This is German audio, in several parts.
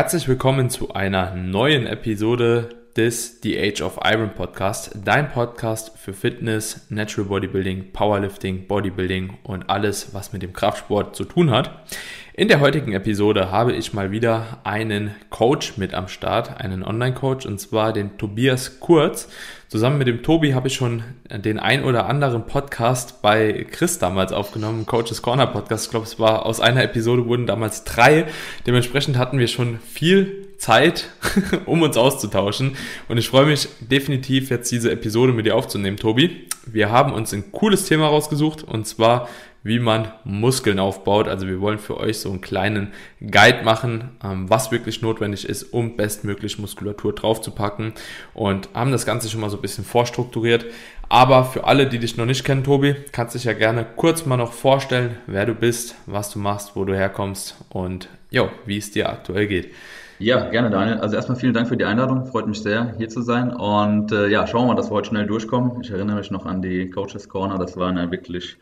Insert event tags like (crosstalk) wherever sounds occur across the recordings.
Herzlich willkommen zu einer neuen Episode des The Age of Iron Podcast, dein Podcast für Fitness, Natural Bodybuilding, Powerlifting, Bodybuilding und alles, was mit dem Kraftsport zu tun hat. In der heutigen Episode habe ich mal wieder einen Coach mit am Start, einen Online-Coach, und zwar den Tobias Kurz. Zusammen mit dem Tobi habe ich schon den ein oder anderen Podcast bei Chris damals aufgenommen, Coaches Corner Podcast. Ich glaube, es war aus einer Episode wurden damals drei. Dementsprechend hatten wir schon viel Zeit, (laughs) um uns auszutauschen. Und ich freue mich definitiv jetzt diese Episode mit dir aufzunehmen, Tobi. Wir haben uns ein cooles Thema rausgesucht und zwar wie man Muskeln aufbaut. Also wir wollen für euch so einen kleinen Guide machen, ähm, was wirklich notwendig ist, um bestmöglich Muskulatur draufzupacken und haben das Ganze schon mal so ein bisschen vorstrukturiert. Aber für alle, die dich noch nicht kennen, Tobi, kannst du dich ja gerne kurz mal noch vorstellen, wer du bist, was du machst, wo du herkommst und jo, wie es dir aktuell geht. Ja, gerne, Daniel. Also erstmal vielen Dank für die Einladung. Freut mich sehr, hier zu sein. Und äh, ja, schauen wir mal, dass wir heute schnell durchkommen. Ich erinnere mich noch an die Coaches Corner. Das waren ja wirklich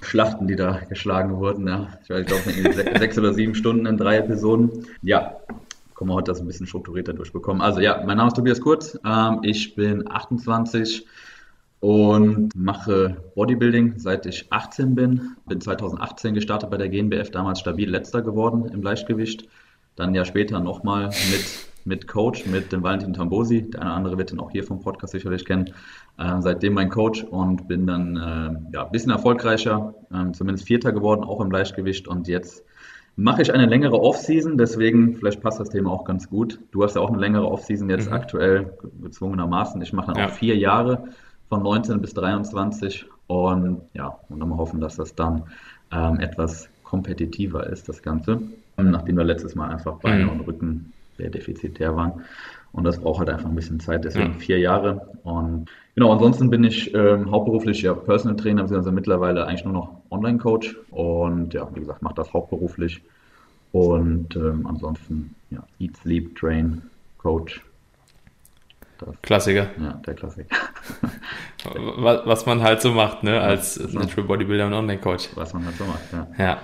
Schlachten, die da geschlagen wurden. Ja. Ich, weiß, ich glaube, sechs oder sieben Stunden in drei Episoden. Ja, kommen wir heute das ein bisschen strukturierter durchbekommen. Also ja, mein Name ist Tobias Kurz. Ähm, ich bin 28 und mache Bodybuilding seit ich 18 bin. Bin 2018 gestartet bei der GNBF, damals stabil letzter geworden im Leichtgewicht. Dann ja später nochmal mit mit Coach, mit dem Valentin Tambosi. Der eine oder andere wird ihn auch hier vom Podcast sicherlich kennen. Äh, seitdem mein Coach und bin dann äh, ja, ein bisschen erfolgreicher, äh, zumindest Vierter geworden, auch im Leichtgewicht. Und jetzt mache ich eine längere Offseason, deswegen vielleicht passt das Thema auch ganz gut. Du hast ja auch eine längere Offseason jetzt mhm. aktuell gezwungenermaßen. Ich mache dann ja. auch vier Jahre von 19 bis 23 und ja, und dann mal hoffen, dass das dann ähm, etwas kompetitiver ist, das Ganze. Nachdem wir letztes Mal einfach Beine mhm. und Rücken sehr defizitär waren. Und das braucht halt einfach ein bisschen Zeit, deswegen ja. vier Jahre. Und genau, ansonsten bin ich ähm, hauptberuflich ja Personal Trainer, beziehungsweise mittlerweile eigentlich nur noch Online-Coach. Und ja, wie gesagt, mache das hauptberuflich. Und ähm, ansonsten, ja, Eat, Sleep, Train, Coach. Das, Klassiker. Ja, der Klassiker. (laughs) was, was man halt so macht, ne, als Natural Bodybuilder und Online-Coach. Was man halt so macht, ja. Ja.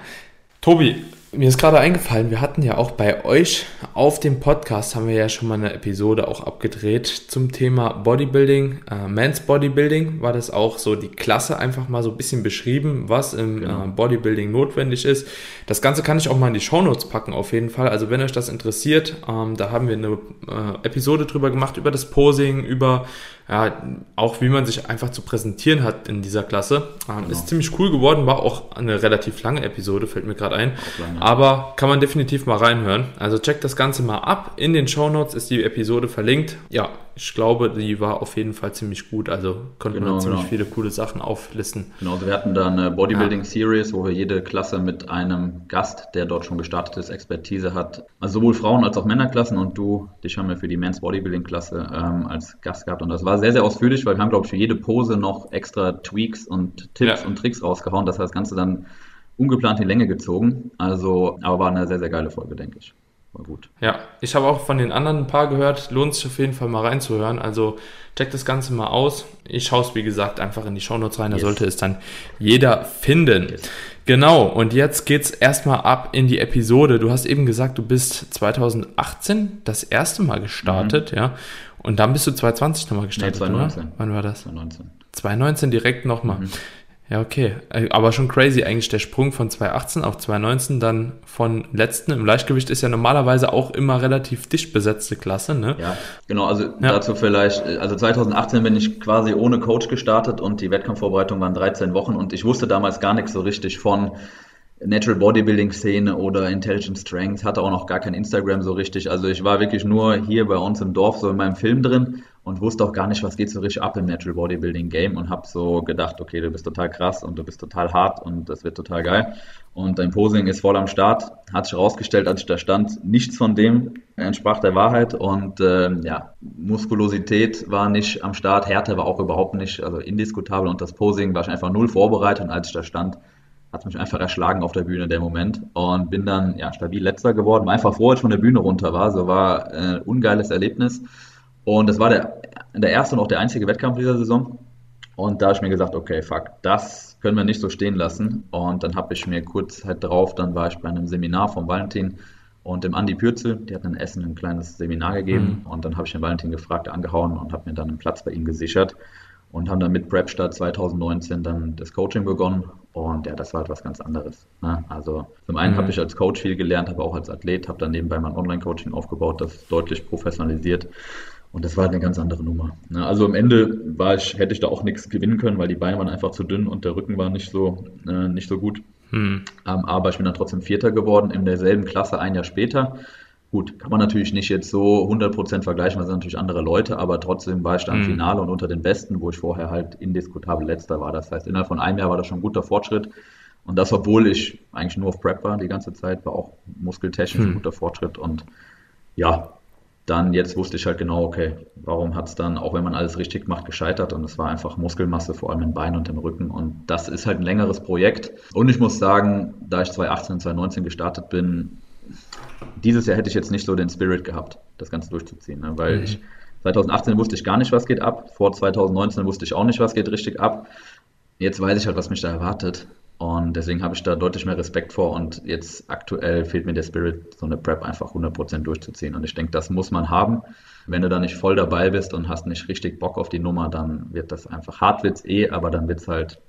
Tobi, mir ist gerade eingefallen, wir hatten ja auch bei euch auf dem Podcast, haben wir ja schon mal eine Episode auch abgedreht zum Thema Bodybuilding. Äh, Men's Bodybuilding war das auch so die Klasse einfach mal so ein bisschen beschrieben, was im genau. äh, Bodybuilding notwendig ist. Das Ganze kann ich auch mal in die Shownotes packen auf jeden Fall. Also wenn euch das interessiert, ähm, da haben wir eine äh, Episode drüber gemacht, über das Posing, über ja, auch wie man sich einfach zu präsentieren hat in dieser Klasse. Ähm, genau. Ist ziemlich cool geworden, war auch eine relativ lange Episode, fällt mir gerade ein. Aber kann man definitiv mal reinhören. Also checkt das Ganze mal ab. In den Show Notes ist die Episode verlinkt. Ja, ich glaube, die war auf jeden Fall ziemlich gut. Also konnte genau, man ziemlich genau. viele coole Sachen auflisten. Genau, wir hatten da eine Bodybuilding ja. Series, wo wir jede Klasse mit einem Gast, der dort schon gestartet ist, Expertise hat. Also sowohl Frauen als auch Männerklassen und du, dich haben wir für die Men's Bodybuilding Klasse ähm, als Gast gehabt. Und das war sehr, sehr ausführlich, weil wir haben, glaube ich, für jede Pose noch extra Tweaks und Tipps ja. und Tricks rausgehauen. Das hat das Ganze dann ungeplant in Länge gezogen. Also, aber war eine sehr, sehr geile Folge, denke ich war gut. Ja, ich habe auch von den anderen ein paar gehört. Lohnt sich auf jeden Fall mal reinzuhören. Also checkt das Ganze mal aus. Ich schaue es, wie gesagt, einfach in die Shownotes rein. Da yes. sollte es dann jeder finden. Yes. Genau, und jetzt geht's erstmal ab in die Episode. Du hast eben gesagt, du bist 2018 das erste Mal gestartet, mhm. ja. Und dann bist du 2020 nochmal gestartet, nee, 2019. oder? Wann war das? 2019. 2019 direkt nochmal. Mhm. Ja, okay. Äh, aber schon crazy eigentlich der Sprung von 2018 auf 2019, dann von letzten. Im Leichtgewicht ist ja normalerweise auch immer relativ dicht besetzte Klasse, ne? Ja, genau. Also ja. dazu vielleicht, also 2018 bin ich quasi ohne Coach gestartet und die Wettkampfvorbereitung waren 13 Wochen und ich wusste damals gar nichts so richtig von Natural Bodybuilding Szene oder Intelligent Strength, hatte auch noch gar kein Instagram so richtig. Also ich war wirklich nur hier bei uns im Dorf so in meinem Film drin und wusste auch gar nicht, was geht so richtig ab im Natural Bodybuilding Game und habe so gedacht, okay, du bist total krass und du bist total hart und das wird total geil. Und dein Posing ist voll am Start. Hat sich herausgestellt, als ich da stand, nichts von dem entsprach der Wahrheit und äh, ja, Muskulosität war nicht am Start, Härte war auch überhaupt nicht, also indiskutabel und das Posing war ich einfach null vorbereitet und als ich da stand, hat mich einfach erschlagen auf der Bühne der Moment. Und bin dann ja stabil letzter geworden, war einfach froh, als ich von der Bühne runter war, so war ein äh, ungeiles Erlebnis. Und das war der, der erste und auch der einzige Wettkampf dieser Saison. Und da habe ich mir gesagt, okay, fuck, das können wir nicht so stehen lassen. Und dann habe ich mir kurz halt drauf, dann war ich bei einem Seminar von Valentin und dem Andi Pürzel, der hat in Essen ein kleines Seminar gegeben. Mhm. und dann habe ich den Valentin gefragt, angehauen und habe mir dann einen Platz bei ihm gesichert. Und haben dann mit Prepstart 2019 dann das Coaching begonnen und ja, das war etwas ganz anderes. Ne? Also zum einen mhm. habe ich als Coach viel gelernt, aber auch als Athlet, habe dann nebenbei mein Online-Coaching aufgebaut, das deutlich professionalisiert und das war eine ganz andere Nummer. Ne? Also am Ende war ich, hätte ich da auch nichts gewinnen können, weil die Beine waren einfach zu dünn und der Rücken war nicht so, äh, nicht so gut. Hm. Ähm, aber ich bin dann trotzdem Vierter geworden in derselben Klasse ein Jahr später. Gut, kann man natürlich nicht jetzt so 100% vergleichen, weil sind natürlich andere Leute, aber trotzdem war ich dann im hm. Finale und unter den Besten, wo ich vorher halt indiskutabel letzter war. Das heißt, innerhalb von einem Jahr war das schon ein guter Fortschritt. Und das, obwohl ich eigentlich nur auf Prep war die ganze Zeit, war auch muskeltechnisch hm. ein guter Fortschritt. Und ja, dann jetzt wusste ich halt genau, okay, warum hat es dann, auch wenn man alles richtig macht, gescheitert und es war einfach Muskelmasse, vor allem im Bein und im Rücken und das ist halt ein längeres Projekt und ich muss sagen, da ich 2018 und 2019 gestartet bin, dieses Jahr hätte ich jetzt nicht so den Spirit gehabt, das Ganze durchzuziehen, ne? weil mhm. ich 2018 wusste ich gar nicht, was geht ab, vor 2019 wusste ich auch nicht, was geht richtig ab, jetzt weiß ich halt, was mich da erwartet und deswegen habe ich da deutlich mehr Respekt vor und jetzt aktuell fehlt mir der Spirit, so eine Prep einfach 100% durchzuziehen. Und ich denke, das muss man haben. Wenn du da nicht voll dabei bist und hast nicht richtig Bock auf die Nummer, dann wird das einfach hart, wird's eh, aber dann wird es halt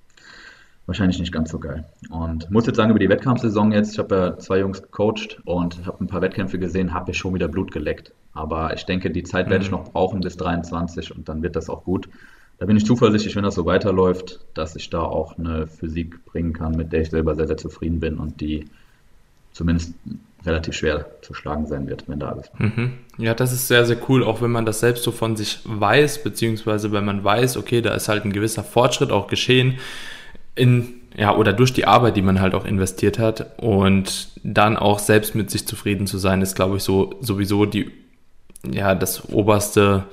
wahrscheinlich nicht ganz so geil. Und muss jetzt sagen, über die Wettkampfsaison jetzt, ich habe ja zwei Jungs gecoacht und habe ein paar Wettkämpfe gesehen, habe ich schon wieder Blut geleckt. Aber ich denke, die Zeit werde ich mhm. noch brauchen bis 23 und dann wird das auch gut da bin ich zuversichtlich, wenn das so weiterläuft, dass ich da auch eine Physik bringen kann, mit der ich selber sehr, sehr zufrieden bin und die zumindest relativ schwer zu schlagen sein wird, wenn da alles. Mhm. Ja, das ist sehr, sehr cool, auch wenn man das selbst so von sich weiß, beziehungsweise wenn man weiß, okay, da ist halt ein gewisser Fortschritt auch geschehen in, ja, oder durch die Arbeit, die man halt auch investiert hat und dann auch selbst mit sich zufrieden zu sein, ist, glaube ich, so sowieso die, ja, das oberste,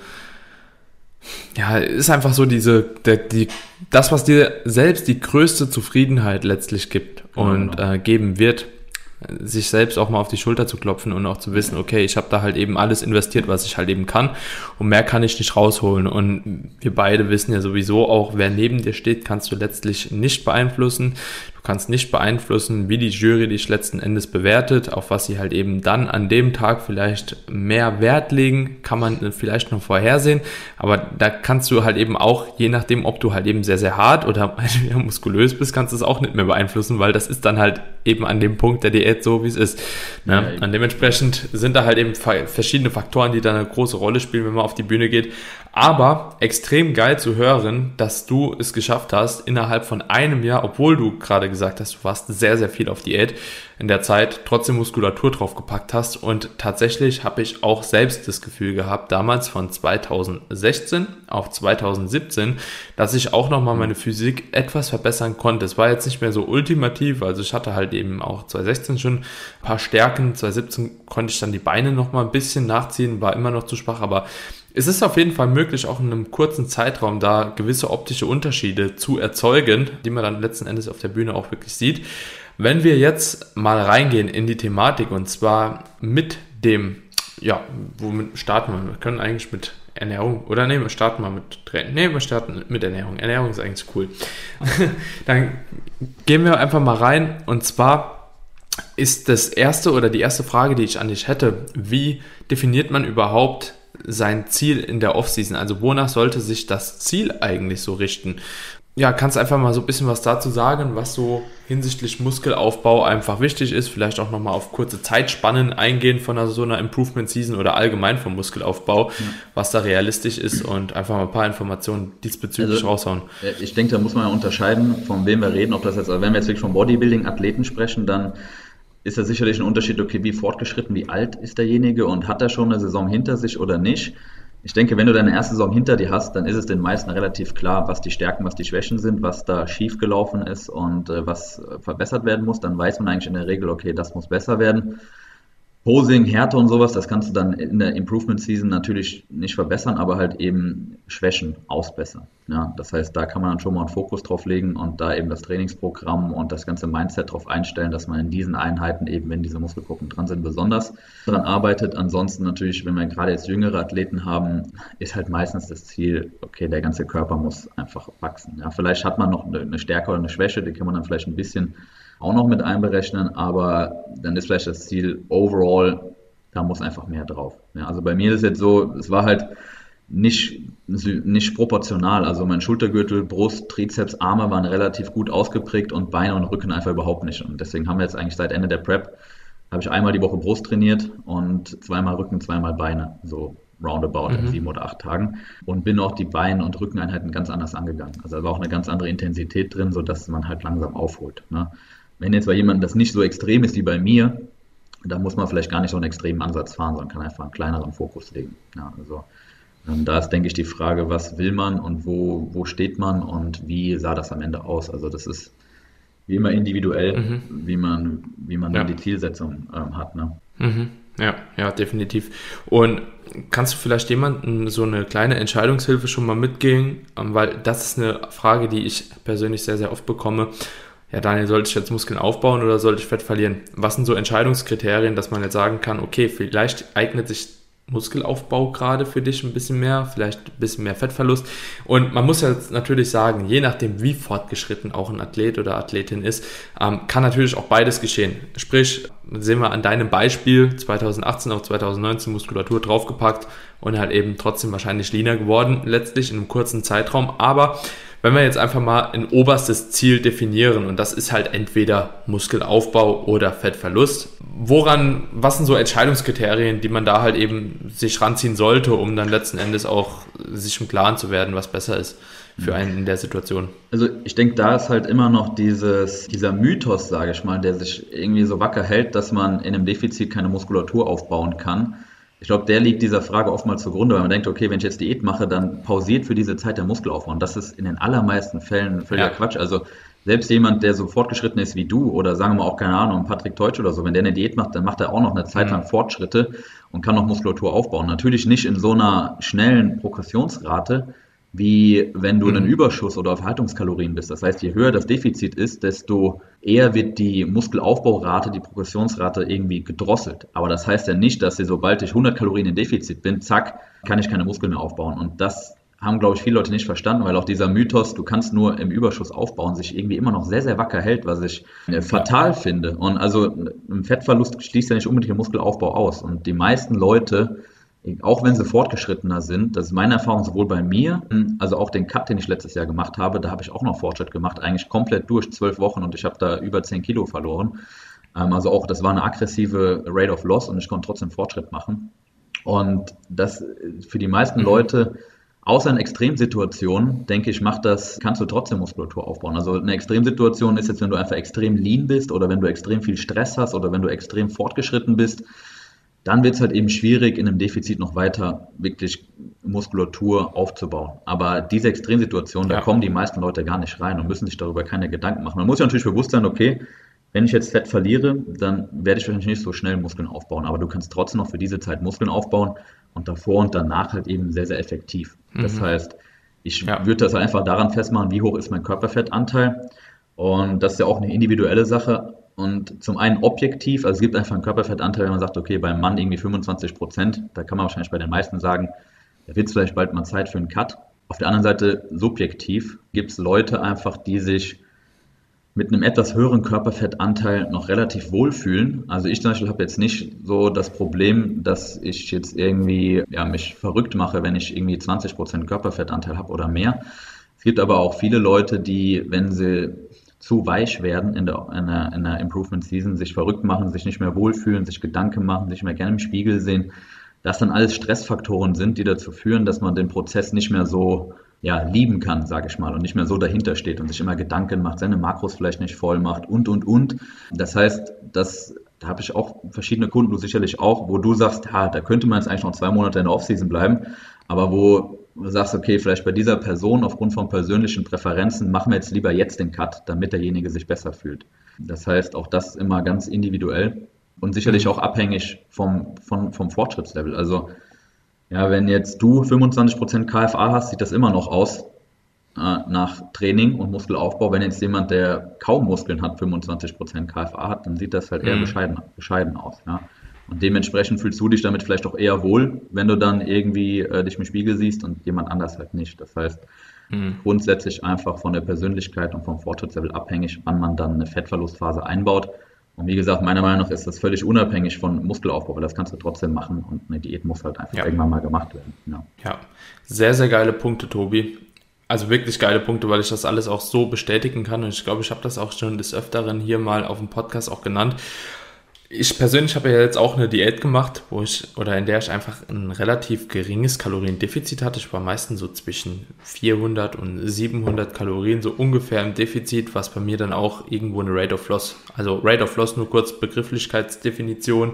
ja, ist einfach so diese, der, die, das, was dir selbst die größte Zufriedenheit letztlich gibt und genau. äh, geben wird, sich selbst auch mal auf die Schulter zu klopfen und auch zu wissen, okay, ich habe da halt eben alles investiert, was ich halt eben kann und mehr kann ich nicht rausholen. Und wir beide wissen ja sowieso auch, wer neben dir steht, kannst du letztlich nicht beeinflussen. Du kannst nicht beeinflussen, wie die Jury dich letzten Endes bewertet, auf was sie halt eben dann an dem Tag vielleicht mehr Wert legen, kann man vielleicht noch vorhersehen. Aber da kannst du halt eben auch, je nachdem, ob du halt eben sehr, sehr hart oder (laughs) muskulös bist, kannst du es auch nicht mehr beeinflussen, weil das ist dann halt eben an dem Punkt der Diät so, wie es ist. Ne? Ja, und dementsprechend sind da halt eben verschiedene Faktoren, die da eine große Rolle spielen, wenn man auf die Bühne geht. Aber extrem geil zu hören, dass du es geschafft hast, innerhalb von einem Jahr, obwohl du gerade gesagt hast, du warst sehr, sehr viel auf Diät, in der Zeit trotzdem Muskulatur draufgepackt hast. Und tatsächlich habe ich auch selbst das Gefühl gehabt, damals von 2016 auf 2017, dass ich auch nochmal meine Physik etwas verbessern konnte. Es war jetzt nicht mehr so ultimativ, also ich hatte halt eben auch 2016 schon ein paar Stärken, 2017 konnte ich dann die Beine nochmal ein bisschen nachziehen, war immer noch zu schwach, aber es ist auf jeden Fall möglich, auch in einem kurzen Zeitraum da gewisse optische Unterschiede zu erzeugen, die man dann letzten Endes auf der Bühne auch wirklich sieht. Wenn wir jetzt mal reingehen in die Thematik und zwar mit dem, ja, womit starten wir? Wir können eigentlich mit Ernährung, oder nee, wir starten mal mit Training. Nee, wir starten mit Ernährung. Ernährung ist eigentlich cool. (laughs) dann gehen wir einfach mal rein und zwar ist das erste oder die erste Frage, die ich an dich hätte, wie definiert man überhaupt sein Ziel in der Offseason? Also wonach sollte sich das Ziel eigentlich so richten? Ja, kannst einfach mal so ein bisschen was dazu sagen, was so hinsichtlich Muskelaufbau einfach wichtig ist, vielleicht auch nochmal auf kurze Zeitspannen eingehen von einer, so einer Improvement Season oder allgemein vom Muskelaufbau, ja. was da realistisch ist und einfach mal ein paar Informationen diesbezüglich also, raushauen. Ich denke, da muss man unterscheiden, von wem wir reden, ob das jetzt, also wenn wir jetzt wirklich von Bodybuilding-Athleten sprechen, dann ist da sicherlich ein Unterschied, okay, wie fortgeschritten, wie alt ist derjenige und hat er schon eine Saison hinter sich oder nicht. Ich denke, wenn du deine erste Saison hinter dir hast, dann ist es den meisten relativ klar, was die Stärken, was die Schwächen sind, was da schiefgelaufen ist und äh, was verbessert werden muss. Dann weiß man eigentlich in der Regel, okay, das muss besser werden. Posing, Härte und sowas, das kannst du dann in der Improvement Season natürlich nicht verbessern, aber halt eben Schwächen ausbessern. Ja, das heißt, da kann man dann schon mal einen Fokus drauf legen und da eben das Trainingsprogramm und das ganze Mindset darauf einstellen, dass man in diesen Einheiten eben, wenn diese Muskelgruppen dran sind, besonders daran arbeitet. Ansonsten natürlich, wenn wir gerade jetzt jüngere Athleten haben, ist halt meistens das Ziel, okay, der ganze Körper muss einfach wachsen. Ja, vielleicht hat man noch eine Stärke oder eine Schwäche, die kann man dann vielleicht ein bisschen auch noch mit einberechnen, aber dann ist vielleicht das Ziel overall, da muss einfach mehr drauf. Ja, also bei mir ist es jetzt so, es war halt nicht, nicht proportional. Also mein Schultergürtel, Brust, Trizeps, Arme waren relativ gut ausgeprägt und Beine und Rücken einfach überhaupt nicht. Und deswegen haben wir jetzt eigentlich seit Ende der Prep, habe ich einmal die Woche Brust trainiert und zweimal Rücken, zweimal Beine. So roundabout mhm. in sieben oder acht Tagen und bin auch die Bein- und Rückeneinheiten ganz anders angegangen. Also da war auch eine ganz andere Intensität drin, sodass man halt langsam aufholt. Ne? Wenn jetzt bei jemandem das nicht so extrem ist wie bei mir, dann muss man vielleicht gar nicht so einen extremen Ansatz fahren, sondern kann einfach einen kleineren Fokus legen. Ja, also ähm, da ist, denke ich, die Frage, was will man und wo, wo steht man und wie sah das am Ende aus? Also das ist wie immer individuell, mhm. wie man, wie man ja. dann die Zielsetzung ähm, hat. Ne? Mhm. Ja, ja, definitiv. Und kannst du vielleicht jemandem so eine kleine Entscheidungshilfe schon mal mitgehen? Ähm, weil das ist eine Frage, die ich persönlich sehr, sehr oft bekomme. Ja, Daniel, sollte ich jetzt Muskeln aufbauen oder sollte ich Fett verlieren? Was sind so Entscheidungskriterien, dass man jetzt sagen kann, okay, vielleicht eignet sich Muskelaufbau gerade für dich ein bisschen mehr, vielleicht ein bisschen mehr Fettverlust. Und man muss ja natürlich sagen, je nachdem, wie fortgeschritten auch ein Athlet oder Athletin ist, ähm, kann natürlich auch beides geschehen. Sprich, sehen wir an deinem Beispiel 2018 auf 2019 Muskulatur draufgepackt und halt eben trotzdem wahrscheinlich leaner geworden, letztlich in einem kurzen Zeitraum. Aber wenn wir jetzt einfach mal ein oberstes Ziel definieren und das ist halt entweder Muskelaufbau oder Fettverlust, woran, was sind so Entscheidungskriterien, die man da halt eben sich ranziehen sollte, um dann letzten Endes auch sich im Klaren zu werden, was besser ist für einen in der Situation? Also ich denke, da ist halt immer noch dieses, dieser Mythos, sage ich mal, der sich irgendwie so wacker hält, dass man in einem Defizit keine Muskulatur aufbauen kann ich glaube, der liegt dieser Frage oftmals zugrunde, weil man denkt, okay, wenn ich jetzt Diät mache, dann pausiert für diese Zeit der Muskelaufbau. Und das ist in den allermeisten Fällen völliger ja. Quatsch. Also selbst jemand, der so fortgeschritten ist wie du oder sagen wir mal auch, keine Ahnung, Patrick Teutsch oder so, wenn der eine Diät macht, dann macht er auch noch eine Zeit lang mhm. Fortschritte und kann noch Muskulatur aufbauen. Natürlich nicht in so einer schnellen Progressionsrate, wie wenn du einen Überschuss oder auf Haltungskalorien bist. Das heißt, je höher das Defizit ist, desto eher wird die Muskelaufbaurate, die Progressionsrate irgendwie gedrosselt. Aber das heißt ja nicht, dass sie, sobald ich 100 Kalorien in Defizit bin, zack, kann ich keine Muskeln mehr aufbauen. Und das haben, glaube ich, viele Leute nicht verstanden, weil auch dieser Mythos, du kannst nur im Überschuss aufbauen, sich irgendwie immer noch sehr, sehr wacker hält, was ich äh, fatal finde. Und also ein Fettverlust schließt ja nicht unbedingt den Muskelaufbau aus. Und die meisten Leute auch wenn sie fortgeschrittener sind, das ist meine Erfahrung sowohl bei mir, also auch den Cut, den ich letztes Jahr gemacht habe, da habe ich auch noch Fortschritt gemacht, eigentlich komplett durch zwölf Wochen und ich habe da über zehn Kilo verloren. Ähm, also auch, das war eine aggressive Rate of Loss und ich konnte trotzdem Fortschritt machen. Und das für die meisten mhm. Leute, außer in Extremsituationen, denke ich, macht das, kannst du trotzdem Muskulatur aufbauen. Also eine Extremsituation ist jetzt, wenn du einfach extrem lean bist oder wenn du extrem viel Stress hast oder wenn du extrem fortgeschritten bist, dann wird es halt eben schwierig, in einem Defizit noch weiter wirklich Muskulatur aufzubauen. Aber diese Extremsituation, ja. da kommen die meisten Leute gar nicht rein und müssen sich darüber keine Gedanken machen. Man muss ja natürlich bewusst sein, okay, wenn ich jetzt Fett verliere, dann werde ich wahrscheinlich nicht so schnell Muskeln aufbauen, aber du kannst trotzdem noch für diese Zeit Muskeln aufbauen und davor und danach halt eben sehr, sehr effektiv. Mhm. Das heißt, ich ja. würde das einfach daran festmachen, wie hoch ist mein Körperfettanteil. Und das ist ja auch eine individuelle Sache. Und zum einen objektiv, also es gibt einfach einen Körperfettanteil, wenn man sagt, okay, beim Mann irgendwie 25 Prozent, da kann man wahrscheinlich bei den meisten sagen, da wird es vielleicht bald mal Zeit für einen Cut. Auf der anderen Seite subjektiv gibt es Leute einfach, die sich mit einem etwas höheren Körperfettanteil noch relativ wohlfühlen. Also ich zum Beispiel habe jetzt nicht so das Problem, dass ich jetzt irgendwie ja, mich verrückt mache, wenn ich irgendwie 20 Prozent Körperfettanteil habe oder mehr. Es gibt aber auch viele Leute, die, wenn sie zu weich werden in der, in der, in der Improvement Season, sich verrückt machen, sich nicht mehr wohlfühlen, sich Gedanken machen, sich mehr gerne im Spiegel sehen, dass dann alles Stressfaktoren sind, die dazu führen, dass man den Prozess nicht mehr so ja, lieben kann, sage ich mal, und nicht mehr so dahinter steht und sich immer Gedanken macht, seine Makros vielleicht nicht voll macht und, und, und. Das heißt, das, da habe ich auch verschiedene Kunden, du sicherlich auch, wo du sagst, ha, da könnte man jetzt eigentlich noch zwei Monate in der Offseason bleiben, aber wo sagst, okay, vielleicht bei dieser Person aufgrund von persönlichen Präferenzen machen wir jetzt lieber jetzt den Cut, damit derjenige sich besser fühlt. Das heißt, auch das immer ganz individuell und sicherlich auch abhängig vom, vom, vom Fortschrittslevel. Also, ja, wenn jetzt du 25% KFA hast, sieht das immer noch aus äh, nach Training und Muskelaufbau. Wenn jetzt jemand, der kaum Muskeln hat, 25% KFA hat, dann sieht das halt eher mhm. bescheiden, bescheiden aus. Ja. Und dementsprechend fühlst du dich damit vielleicht auch eher wohl, wenn du dann irgendwie äh, dich im Spiegel siehst und jemand anders halt nicht. Das heißt, Mhm. Grundsätzlich einfach von der Persönlichkeit und vom Fortschrittslevel abhängig, wann man dann eine Fettverlustphase einbaut. Und wie gesagt, meiner Meinung nach ist das völlig unabhängig von Muskelaufbau, weil das kannst du trotzdem machen und eine Diät muss halt einfach ja. irgendwann mal gemacht werden. Ja. ja, sehr, sehr geile Punkte, Tobi. Also wirklich geile Punkte, weil ich das alles auch so bestätigen kann. Und ich glaube, ich habe das auch schon des Öfteren hier mal auf dem Podcast auch genannt ich persönlich habe ja jetzt auch eine Diät gemacht, wo ich oder in der ich einfach ein relativ geringes Kaloriendefizit hatte. Ich war meistens so zwischen 400 und 700 Kalorien, so ungefähr im Defizit, was bei mir dann auch irgendwo eine Rate of Loss, also Rate of Loss nur kurz Begrifflichkeitsdefinition,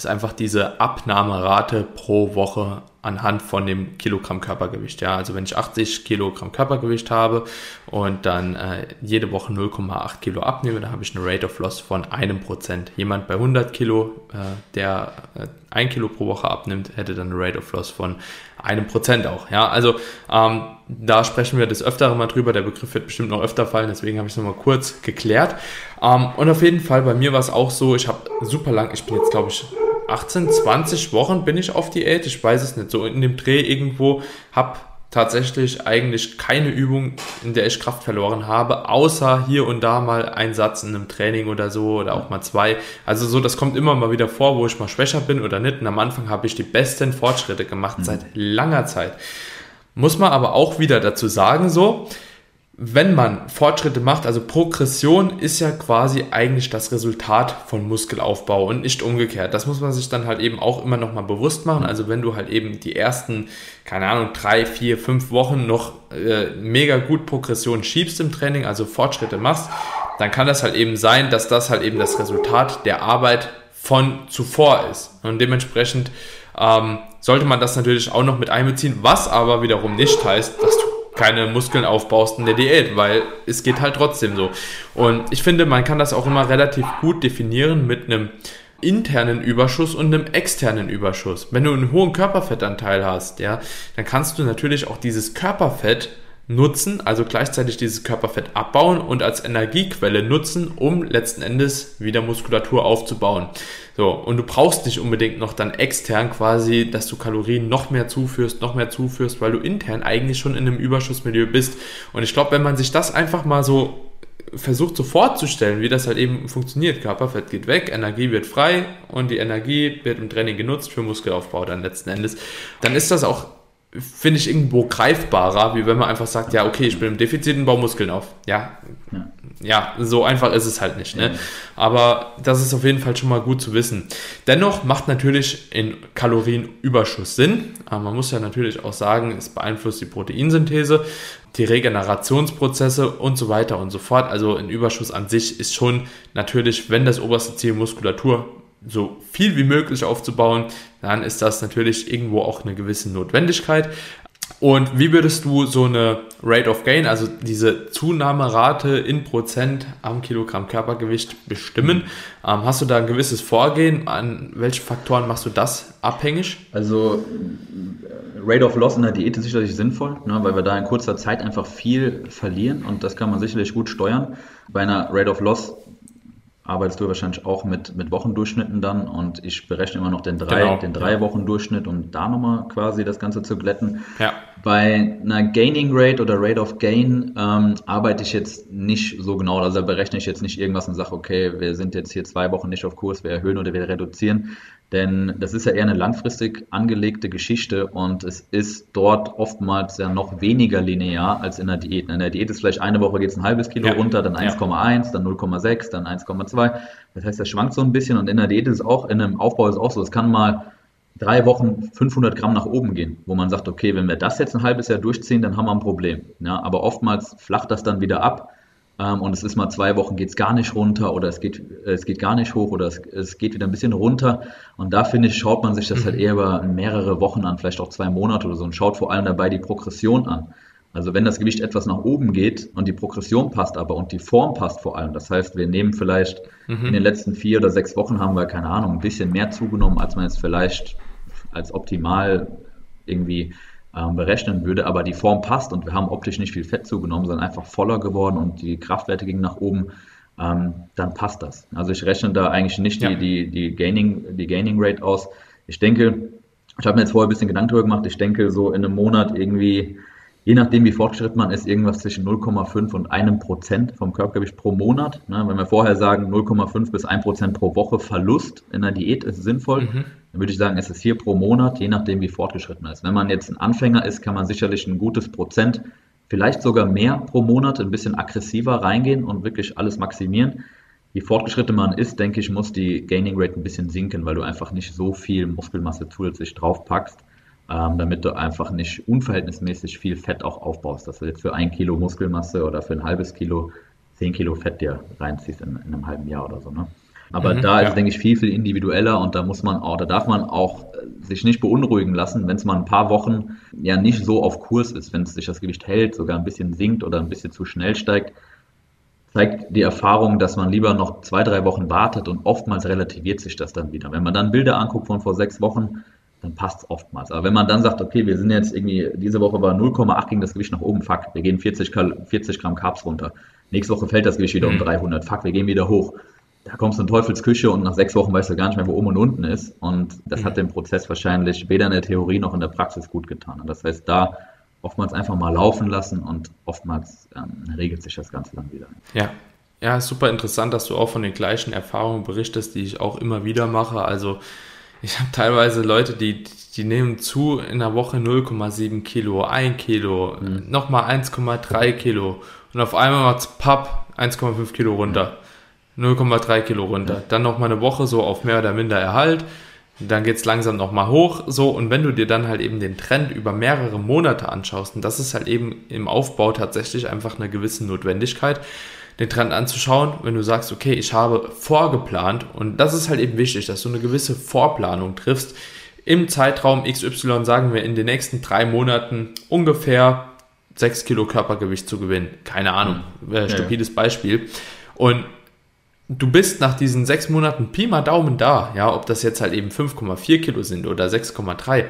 ist einfach diese Abnahmerate pro Woche anhand von dem Kilogramm Körpergewicht. Ja, also wenn ich 80 Kilogramm Körpergewicht habe und dann äh, jede Woche 0,8 Kilo abnehme, dann habe ich eine Rate of Loss von einem Prozent. Jemand bei 100 Kilo, äh, der äh, ein Kilo pro Woche abnimmt, hätte dann eine Rate of Loss von einem Prozent auch. Ja, also ähm, da sprechen wir des Öfteren mal drüber. Der Begriff wird bestimmt noch öfter fallen, deswegen habe ich es nochmal kurz geklärt. Ähm, und auf jeden Fall bei mir war es auch so, ich habe super lang, ich bin jetzt glaube ich 18, 20 Wochen bin ich auf Diät. Ich weiß es nicht. So in dem Dreh irgendwo habe tatsächlich eigentlich keine Übung, in der ich Kraft verloren habe, außer hier und da mal ein Satz in einem Training oder so oder auch mal zwei. Also so, das kommt immer mal wieder vor, wo ich mal schwächer bin oder nicht. Und am Anfang habe ich die besten Fortschritte gemacht mhm. seit langer Zeit. Muss man aber auch wieder dazu sagen, so, wenn man Fortschritte macht, also Progression ist ja quasi eigentlich das Resultat von Muskelaufbau und nicht umgekehrt. Das muss man sich dann halt eben auch immer noch mal bewusst machen. Also wenn du halt eben die ersten, keine Ahnung, drei, vier, fünf Wochen noch äh, mega gut Progression schiebst im Training, also Fortschritte machst, dann kann das halt eben sein, dass das halt eben das Resultat der Arbeit von zuvor ist. Und dementsprechend ähm, sollte man das natürlich auch noch mit einbeziehen, was aber wiederum nicht heißt, dass keine Muskeln aufbaust in der Diät, weil es geht halt trotzdem so. Und ich finde, man kann das auch immer relativ gut definieren mit einem internen Überschuss und einem externen Überschuss. Wenn du einen hohen Körperfettanteil hast, ja, dann kannst du natürlich auch dieses Körperfett nutzen, also gleichzeitig dieses Körperfett abbauen und als Energiequelle nutzen, um letzten Endes wieder Muskulatur aufzubauen. So, und du brauchst nicht unbedingt noch dann extern quasi, dass du Kalorien noch mehr zuführst, noch mehr zuführst, weil du intern eigentlich schon in einem Überschussmilieu bist. Und ich glaube, wenn man sich das einfach mal so versucht so vorzustellen, wie das halt eben funktioniert. Körperfett geht weg, Energie wird frei und die Energie wird im Training genutzt für Muskelaufbau dann letzten Endes. Dann ist das auch finde ich irgendwo greifbarer, wie wenn man einfach sagt, ja, okay, ich bin im Defizit und baue Muskeln auf. Ja, ja, ja so einfach ist es halt nicht. Ne? Ja. Aber das ist auf jeden Fall schon mal gut zu wissen. Dennoch macht natürlich in Kalorienüberschuss Sinn. Aber man muss ja natürlich auch sagen, es beeinflusst die Proteinsynthese, die Regenerationsprozesse und so weiter und so fort. Also ein Überschuss an sich ist schon natürlich, wenn das oberste Ziel Muskulatur so viel wie möglich aufzubauen, dann ist das natürlich irgendwo auch eine gewisse Notwendigkeit. Und wie würdest du so eine Rate of Gain, also diese Zunahmerate in Prozent am Kilogramm Körpergewicht bestimmen? Ähm, hast du da ein gewisses Vorgehen? An welchen Faktoren machst du das abhängig? Also Rate of Loss in der Diät ist sicherlich sinnvoll, ne, weil wir da in kurzer Zeit einfach viel verlieren und das kann man sicherlich gut steuern. Bei einer Rate of Loss arbeitest du wahrscheinlich auch mit, mit Wochendurchschnitten dann und ich berechne immer noch den drei, genau, den drei. Wochen Durchschnitt, um da nochmal quasi das Ganze zu glätten. Ja. Bei einer Gaining Rate oder Rate of Gain ähm, arbeite ich jetzt nicht so genau, also da berechne ich jetzt nicht irgendwas und sage, okay, wir sind jetzt hier zwei Wochen nicht auf Kurs, wir erhöhen oder wir reduzieren, denn das ist ja eher eine langfristig angelegte Geschichte und es ist dort oftmals ja noch weniger linear als in der Diät. In der Diät ist vielleicht eine Woche geht es ein halbes Kilo ja. runter, dann 1,1, ja. dann 0,6, dann 1,2. Das heißt, das schwankt so ein bisschen und in der Diät ist es auch, in einem Aufbau ist es auch so, es kann mal drei Wochen 500 Gramm nach oben gehen, wo man sagt, okay, wenn wir das jetzt ein halbes Jahr durchziehen, dann haben wir ein Problem. Ja, aber oftmals flacht das dann wieder ab ähm, und es ist mal zwei Wochen geht es gar nicht runter oder es geht, es geht gar nicht hoch oder es, es geht wieder ein bisschen runter. Und da finde ich, schaut man sich das halt eher über mehrere Wochen an, vielleicht auch zwei Monate oder so und schaut vor allem dabei die Progression an. Also wenn das Gewicht etwas nach oben geht und die Progression passt aber und die Form passt vor allem, das heißt, wir nehmen vielleicht mhm. in den letzten vier oder sechs Wochen haben wir, keine Ahnung, ein bisschen mehr zugenommen, als man jetzt vielleicht als optimal irgendwie ähm, berechnen würde, aber die Form passt und wir haben optisch nicht viel Fett zugenommen, sondern einfach voller geworden und die Kraftwerte gingen nach oben, ähm, dann passt das. Also ich rechne da eigentlich nicht ja. die, die, die, Gaining, die Gaining Rate aus. Ich denke, ich habe mir jetzt vorher ein bisschen Gedanken darüber gemacht, ich denke so in einem Monat irgendwie je nachdem, wie fortgeschritten man ist, irgendwas zwischen 0,5 und einem Prozent vom Körpergewicht pro Monat. Ne? Wenn wir vorher sagen, 0,5 bis 1 Prozent pro Woche Verlust in der Diät ist sinnvoll, mhm. dann würde ich sagen, es ist hier pro Monat, je nachdem, wie fortgeschritten man ist. Wenn man jetzt ein Anfänger ist, kann man sicherlich ein gutes Prozent, vielleicht sogar mehr pro Monat, ein bisschen aggressiver reingehen und wirklich alles maximieren. Je fortgeschritten man ist, denke ich, muss die Gaining Rate ein bisschen sinken, weil du einfach nicht so viel Muskelmasse zusätzlich draufpackst ähm, damit du einfach nicht unverhältnismäßig viel Fett auch aufbaust, dass du jetzt für ein Kilo Muskelmasse oder für ein halbes Kilo zehn Kilo Fett dir reinziehst in, in einem halben Jahr oder so. Ne? Aber mhm, da ist, denke ich, viel, viel individueller und da muss man auch, da darf man auch äh, sich nicht beunruhigen lassen, wenn es mal ein paar Wochen ja nicht so auf Kurs ist, wenn es sich das Gewicht hält, sogar ein bisschen sinkt oder ein bisschen zu schnell steigt, zeigt die Erfahrung, dass man lieber noch zwei, drei Wochen wartet und oftmals relativiert sich das dann wieder. Wenn man dann Bilder anguckt von vor sechs Wochen, dann passt es oftmals. Aber wenn man dann sagt, okay, wir sind jetzt irgendwie, diese Woche war 0,8 ging das Gewicht nach oben, fuck, wir gehen 40, 40 Gramm Carbs runter. Nächste Woche fällt das Gewicht wieder mhm. um 300, fuck, wir gehen wieder hoch. Da kommst du in Teufelsküche und nach sechs Wochen weißt du gar nicht mehr, wo oben und unten ist. Und das mhm. hat dem Prozess wahrscheinlich weder in der Theorie noch in der Praxis gut getan. Und das heißt, da oftmals einfach mal laufen lassen und oftmals ähm, regelt sich das Ganze dann wieder. Ja, ja, super interessant, dass du auch von den gleichen Erfahrungen berichtest, die ich auch immer wieder mache. Also ich habe teilweise Leute, die, die nehmen zu in der Woche 0,7 Kilo, 1 Kilo, mhm. nochmal 1,3 Kilo und auf einmal macht's papp 1,5 Kilo runter. 0,3 Kilo runter. Ja. Dann nochmal eine Woche so auf mehr oder minder Erhalt. Dann geht's langsam nochmal hoch. So, und wenn du dir dann halt eben den Trend über mehrere Monate anschaust, und das ist halt eben im Aufbau tatsächlich einfach eine gewisse Notwendigkeit, den Trend anzuschauen, wenn du sagst, okay, ich habe vorgeplant und das ist halt eben wichtig, dass du eine gewisse Vorplanung triffst. Im Zeitraum XY sagen wir in den nächsten drei Monaten ungefähr 6 Kilo Körpergewicht zu gewinnen. Keine Ahnung, äh, stupides. Beispiel. Und du bist nach diesen sechs Monaten Pi mal Daumen da, ja, ob das jetzt halt eben 5,4 Kilo sind oder 6,3.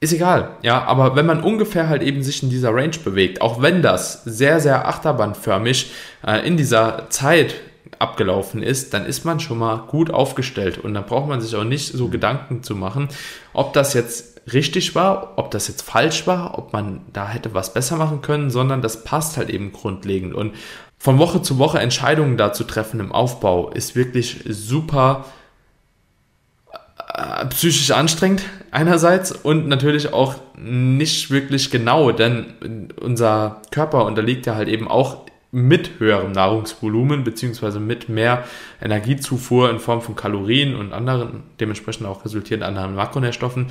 Ist egal, ja, aber wenn man ungefähr halt eben sich in dieser Range bewegt, auch wenn das sehr, sehr achterbahnförmig äh, in dieser Zeit abgelaufen ist, dann ist man schon mal gut aufgestellt. Und dann braucht man sich auch nicht so Gedanken zu machen, ob das jetzt richtig war, ob das jetzt falsch war, ob man da hätte was besser machen können, sondern das passt halt eben grundlegend. Und von Woche zu Woche Entscheidungen da zu treffen im Aufbau ist wirklich super äh, psychisch anstrengend einerseits und natürlich auch nicht wirklich genau, denn unser Körper unterliegt ja halt eben auch mit höherem Nahrungsvolumen beziehungsweise mit mehr Energiezufuhr in Form von Kalorien und anderen dementsprechend auch resultierend anderen Makronährstoffen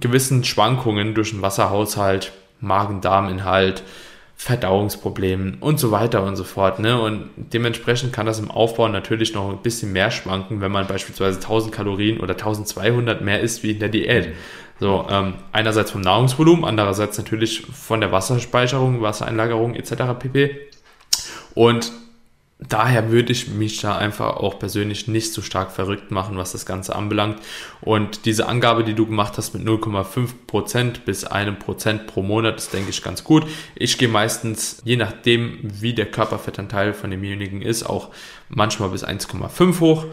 gewissen Schwankungen durch den Wasserhaushalt, Magen-Darm-Inhalt, Verdauungsproblemen und so weiter und so fort. Ne? Und dementsprechend kann das im Aufbau natürlich noch ein bisschen mehr schwanken, wenn man beispielsweise 1000 Kalorien oder 1200 mehr isst wie in der Diät. So, ähm, einerseits vom Nahrungsvolumen, andererseits natürlich von der Wasserspeicherung, Wassereinlagerung etc. pp. Und daher würde ich mich da einfach auch persönlich nicht so stark verrückt machen, was das Ganze anbelangt. Und diese Angabe, die du gemacht hast mit 0,5% bis 1% pro Monat, ist, denke ich, ganz gut. Ich gehe meistens, je nachdem, wie der Körperfettanteil von demjenigen ist, auch manchmal bis 1,5 hoch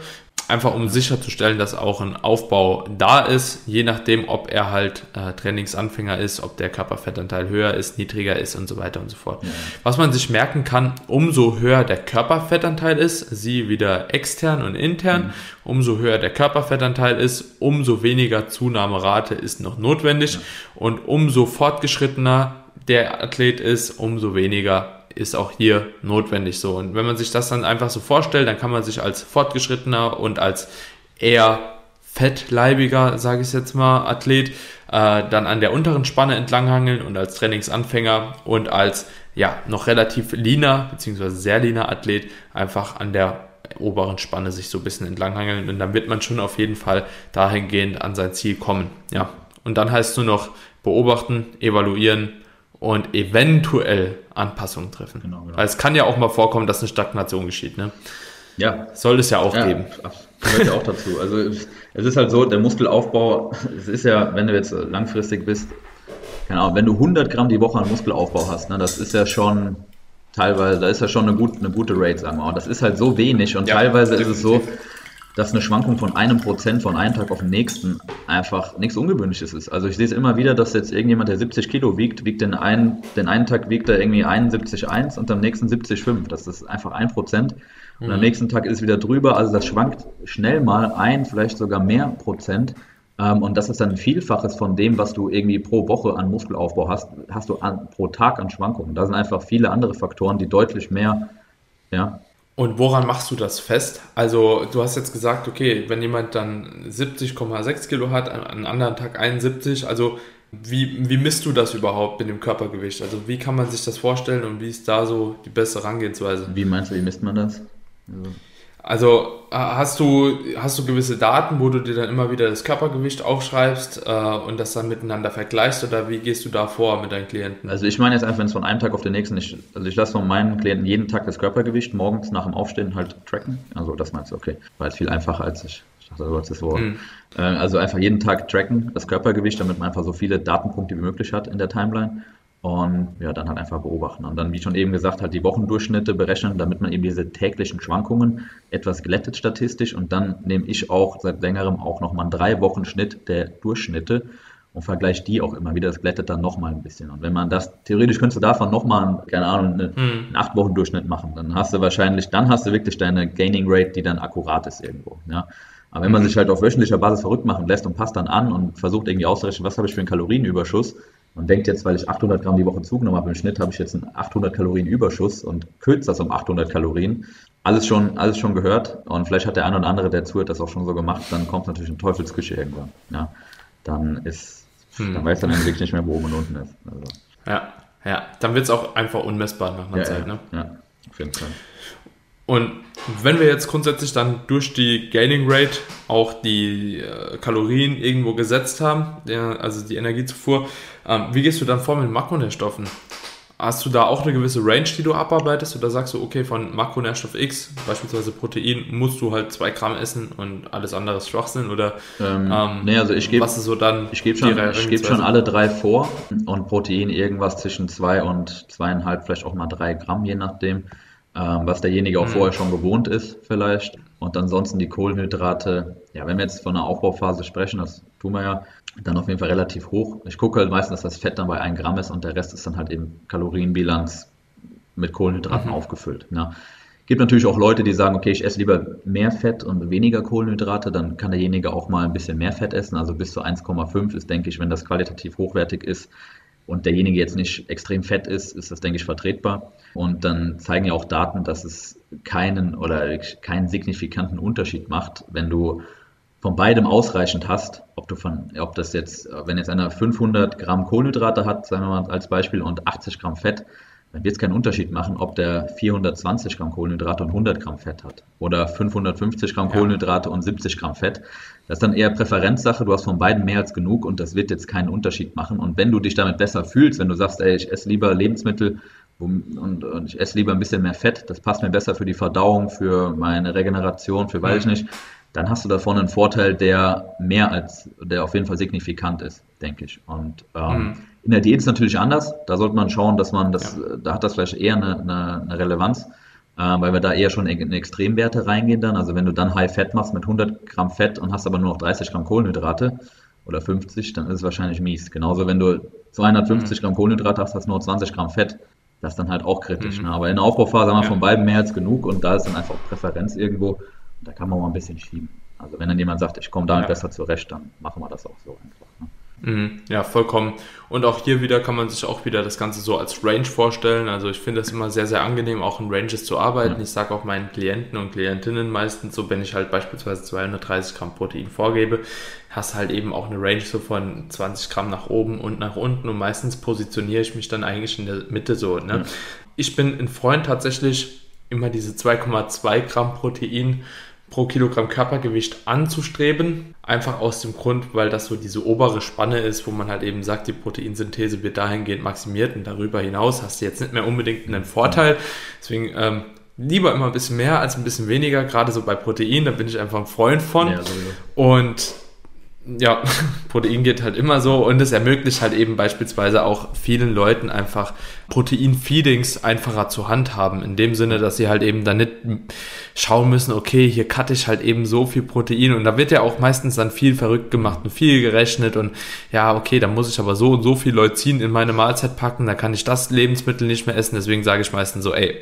einfach um sicherzustellen, dass auch ein Aufbau da ist, je nachdem, ob er halt äh, Trainingsanfänger ist, ob der Körperfettanteil höher ist, niedriger ist und so weiter und so fort. Ja. Was man sich merken kann, umso höher der Körperfettanteil ist, sie wieder extern und intern, mhm. umso höher der Körperfettanteil ist, umso weniger Zunahmerate ist noch notwendig ja. und umso fortgeschrittener der Athlet ist, umso weniger ist auch hier notwendig so. Und wenn man sich das dann einfach so vorstellt, dann kann man sich als fortgeschrittener und als eher fettleibiger, sage ich jetzt mal, Athlet äh, dann an der unteren Spanne entlanghangeln und als Trainingsanfänger und als ja noch relativ leaner beziehungsweise sehr leaner Athlet einfach an der oberen Spanne sich so ein bisschen entlanghangeln und dann wird man schon auf jeden Fall dahingehend an sein Ziel kommen. Ja, und dann heißt es nur noch beobachten, evaluieren und eventuell Anpassungen treffen. Genau, genau. Weil es kann ja auch mal vorkommen, dass eine Stagnation geschieht. Ne? Ja. Soll es ja auch ja, geben. Gehört ja auch dazu. Also es ist halt so, der Muskelaufbau, es ist ja, wenn du jetzt langfristig bist, keine Ahnung, wenn du 100 Gramm die Woche an Muskelaufbau hast, ne, das ist ja schon teilweise, da ist ja schon eine, gut, eine gute Rate, sagen wir mal. Und das ist halt so wenig und ja, teilweise definitiv. ist es so, dass eine Schwankung von einem Prozent von einem Tag auf den nächsten einfach nichts Ungewöhnliches ist. Also ich sehe es immer wieder, dass jetzt irgendjemand, der 70 Kilo wiegt, wiegt den einen, den einen Tag wiegt er irgendwie 71,1 und am nächsten 70,5. Das ist einfach ein Prozent. Und mhm. am nächsten Tag ist es wieder drüber. Also das schwankt schnell mal ein, vielleicht sogar mehr Prozent. Ähm, und das ist dann ein Vielfaches von dem, was du irgendwie pro Woche an Muskelaufbau hast, hast du an, pro Tag an Schwankungen. Da sind einfach viele andere Faktoren, die deutlich mehr ja, und woran machst du das fest? Also du hast jetzt gesagt, okay, wenn jemand dann 70,6 Kilo hat, an einem anderen Tag 71, also wie, wie misst du das überhaupt mit dem Körpergewicht? Also wie kann man sich das vorstellen und wie ist da so die beste Herangehensweise? Wie meinst du, wie misst man das? Also also hast du, hast du gewisse Daten, wo du dir dann immer wieder das Körpergewicht aufschreibst äh, und das dann miteinander vergleichst oder wie gehst du da vor mit deinen Klienten? Also ich meine jetzt einfach, wenn es von einem Tag auf den nächsten, ich, also ich lasse von meinen Klienten jeden Tag das Körpergewicht morgens nach dem Aufstehen halt tracken. Also das meinst du, okay. War jetzt viel einfacher als ich. Ich dachte, du das Wort. Mhm. Äh, also einfach jeden Tag tracken, das Körpergewicht, damit man einfach so viele Datenpunkte wie möglich hat in der Timeline und ja, dann halt einfach beobachten. Und dann, wie schon eben gesagt, halt die Wochendurchschnitte berechnen, damit man eben diese täglichen Schwankungen etwas glättet statistisch. Und dann nehme ich auch seit längerem auch nochmal einen drei Wochen Schnitt der Durchschnitte und vergleiche die auch immer wieder. Das glättet dann nochmal ein bisschen. Und wenn man das, theoretisch könntest du davon nochmal, keine Ahnung, eine, mhm. einen acht Wochen Durchschnitt machen, dann hast du wahrscheinlich, dann hast du wirklich deine Gaining Rate, die dann akkurat ist irgendwo. Ja. Aber wenn man mhm. sich halt auf wöchentlicher Basis verrückt machen lässt und passt dann an und versucht irgendwie auszurechnen, was habe ich für einen Kalorienüberschuss, man denkt jetzt, weil ich 800 Gramm die Woche zugenommen habe, im Schnitt habe ich jetzt einen 800 Kalorien Überschuss und kürzt das um 800 Kalorien. Alles schon, alles schon gehört und vielleicht hat der eine oder andere, der zuhört, das auch schon so gemacht, dann kommt natürlich eine Teufelsküche irgendwann. Ja, dann ist, hm. dann weiß dann wirklich nicht mehr, wo oben und unten ist. Also. Ja, ja, dann wird es auch einfach unmessbar nach einer ja, Zeit. Ja, ne? ja, auf jeden Fall. Und wenn wir jetzt grundsätzlich dann durch die Gaining Rate auch die äh, Kalorien irgendwo gesetzt haben, also die Energiezufuhr, ähm, wie gehst du dann vor mit Makronährstoffen? Hast du da auch eine gewisse Range, die du abarbeitest? Oder sagst du, okay, von Makronährstoff X, beispielsweise Protein, musst du halt zwei Gramm essen und alles andere ist Schwachsinn? Oder ähm, ähm, nee, also ich gebe, was ist so dann? Ich gebe schon, ich geb schon alle drei vor und Protein irgendwas zwischen zwei und zweieinhalb, vielleicht auch mal drei Gramm, je nachdem ähm, was derjenige auch mhm. vorher schon gewohnt ist vielleicht. Und ansonsten die Kohlenhydrate, ja, wenn wir jetzt von einer Aufbauphase sprechen, das tun wir ja, dann auf jeden Fall relativ hoch. Ich gucke halt meistens, dass das Fett dann bei 1 Gramm ist und der Rest ist dann halt eben Kalorienbilanz mit Kohlenhydraten mhm. aufgefüllt. Ja. Gibt natürlich auch Leute, die sagen, okay, ich esse lieber mehr Fett und weniger Kohlenhydrate, dann kann derjenige auch mal ein bisschen mehr Fett essen. Also bis zu 1,5 ist, denke ich, wenn das qualitativ hochwertig ist, und derjenige jetzt nicht extrem fett ist, ist das, denke ich, vertretbar. Und dann zeigen ja auch Daten, dass es keinen oder keinen signifikanten Unterschied macht, wenn du von beidem ausreichend hast, ob du von, ob das jetzt, wenn jetzt einer 500 Gramm Kohlenhydrate hat, sagen wir mal als Beispiel, und 80 Gramm Fett, dann wird es keinen Unterschied machen, ob der 420 Gramm Kohlenhydrate und 100 Gramm Fett hat oder 550 Gramm ja. Kohlenhydrate und 70 Gramm Fett. Das ist dann eher Präferenzsache. Du hast von beiden mehr als genug und das wird jetzt keinen Unterschied machen. Und wenn du dich damit besser fühlst, wenn du sagst, ey, ich esse lieber Lebensmittel und, und ich esse lieber ein bisschen mehr Fett, das passt mir besser für die Verdauung, für meine Regeneration, für weiß ich nicht, dann hast du davon einen Vorteil, der mehr als, der auf jeden Fall signifikant ist, denke ich. Und ähm, mhm. in der Diät ist es natürlich anders. Da sollte man schauen, dass man das, ja. da hat das vielleicht eher eine, eine, eine Relevanz, äh, weil wir da eher schon in Extremwerte reingehen dann. Also wenn du dann High Fett machst mit 100 Gramm Fett und hast aber nur noch 30 Gramm Kohlenhydrate oder 50, dann ist es wahrscheinlich mies. Genauso wenn du 250 mhm. Gramm Kohlenhydrate hast, hast du nur 20 Gramm Fett. Das ist dann halt auch kritisch. Mhm. Ne? Aber in der Aufbauphase haben wir ja. von beiden mehr als genug und da ist dann einfach Präferenz irgendwo. Da kann man mal ein bisschen schieben. Also wenn dann jemand sagt, ich komme damit ja. besser zurecht, dann machen wir das auch so einfach. Ne? Mhm, ja, vollkommen. Und auch hier wieder kann man sich auch wieder das Ganze so als Range vorstellen. Also ich finde es immer sehr, sehr angenehm, auch in Ranges zu arbeiten. Ich sage auch meinen Klienten und Klientinnen meistens so, wenn ich halt beispielsweise 230 Gramm Protein vorgebe, hast halt eben auch eine Range so von 20 Gramm nach oben und nach unten und meistens positioniere ich mich dann eigentlich in der Mitte so. Ne? Mhm. Ich bin ein Freund tatsächlich immer diese 2,2 Gramm Protein pro Kilogramm Körpergewicht anzustreben. Einfach aus dem Grund, weil das so diese obere Spanne ist, wo man halt eben sagt, die Proteinsynthese wird dahingehend maximiert und darüber hinaus hast du jetzt nicht mehr unbedingt einen Vorteil. Deswegen ähm, lieber immer ein bisschen mehr als ein bisschen weniger, gerade so bei Protein, da bin ich einfach ein Freund von. Ja, und ja, (laughs) Protein geht halt immer so und es ermöglicht halt eben beispielsweise auch vielen Leuten einfach Protein-Feedings einfacher zu handhaben. In dem Sinne, dass sie halt eben dann nicht schauen müssen, okay, hier cutte ich halt eben so viel Protein und da wird ja auch meistens dann viel verrückt gemacht und viel gerechnet und ja, okay, da muss ich aber so und so viel Leucin in meine Mahlzeit packen, da kann ich das Lebensmittel nicht mehr essen. Deswegen sage ich meistens so, ey,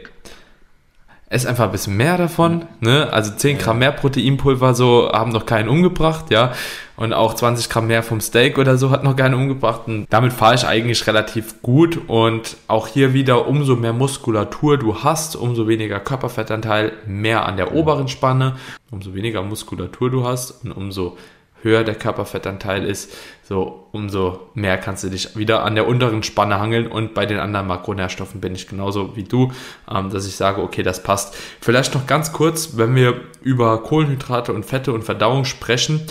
ess einfach ein bisschen mehr davon, ne? Also 10 Gramm mehr Proteinpulver so haben noch keinen umgebracht, ja. Und auch 20 Gramm mehr vom Steak oder so hat noch keinen umgebracht. Und damit fahre ich eigentlich relativ gut. Und auch hier wieder, umso mehr Muskulatur du hast, umso weniger Körperfettanteil, mehr an der oberen Spanne, umso weniger Muskulatur du hast und umso höher der Körperfettanteil ist, so umso mehr kannst du dich wieder an der unteren Spanne hangeln und bei den anderen Makronährstoffen bin ich genauso wie du, ähm, dass ich sage, okay, das passt. Vielleicht noch ganz kurz, wenn wir über Kohlenhydrate und Fette und Verdauung sprechen,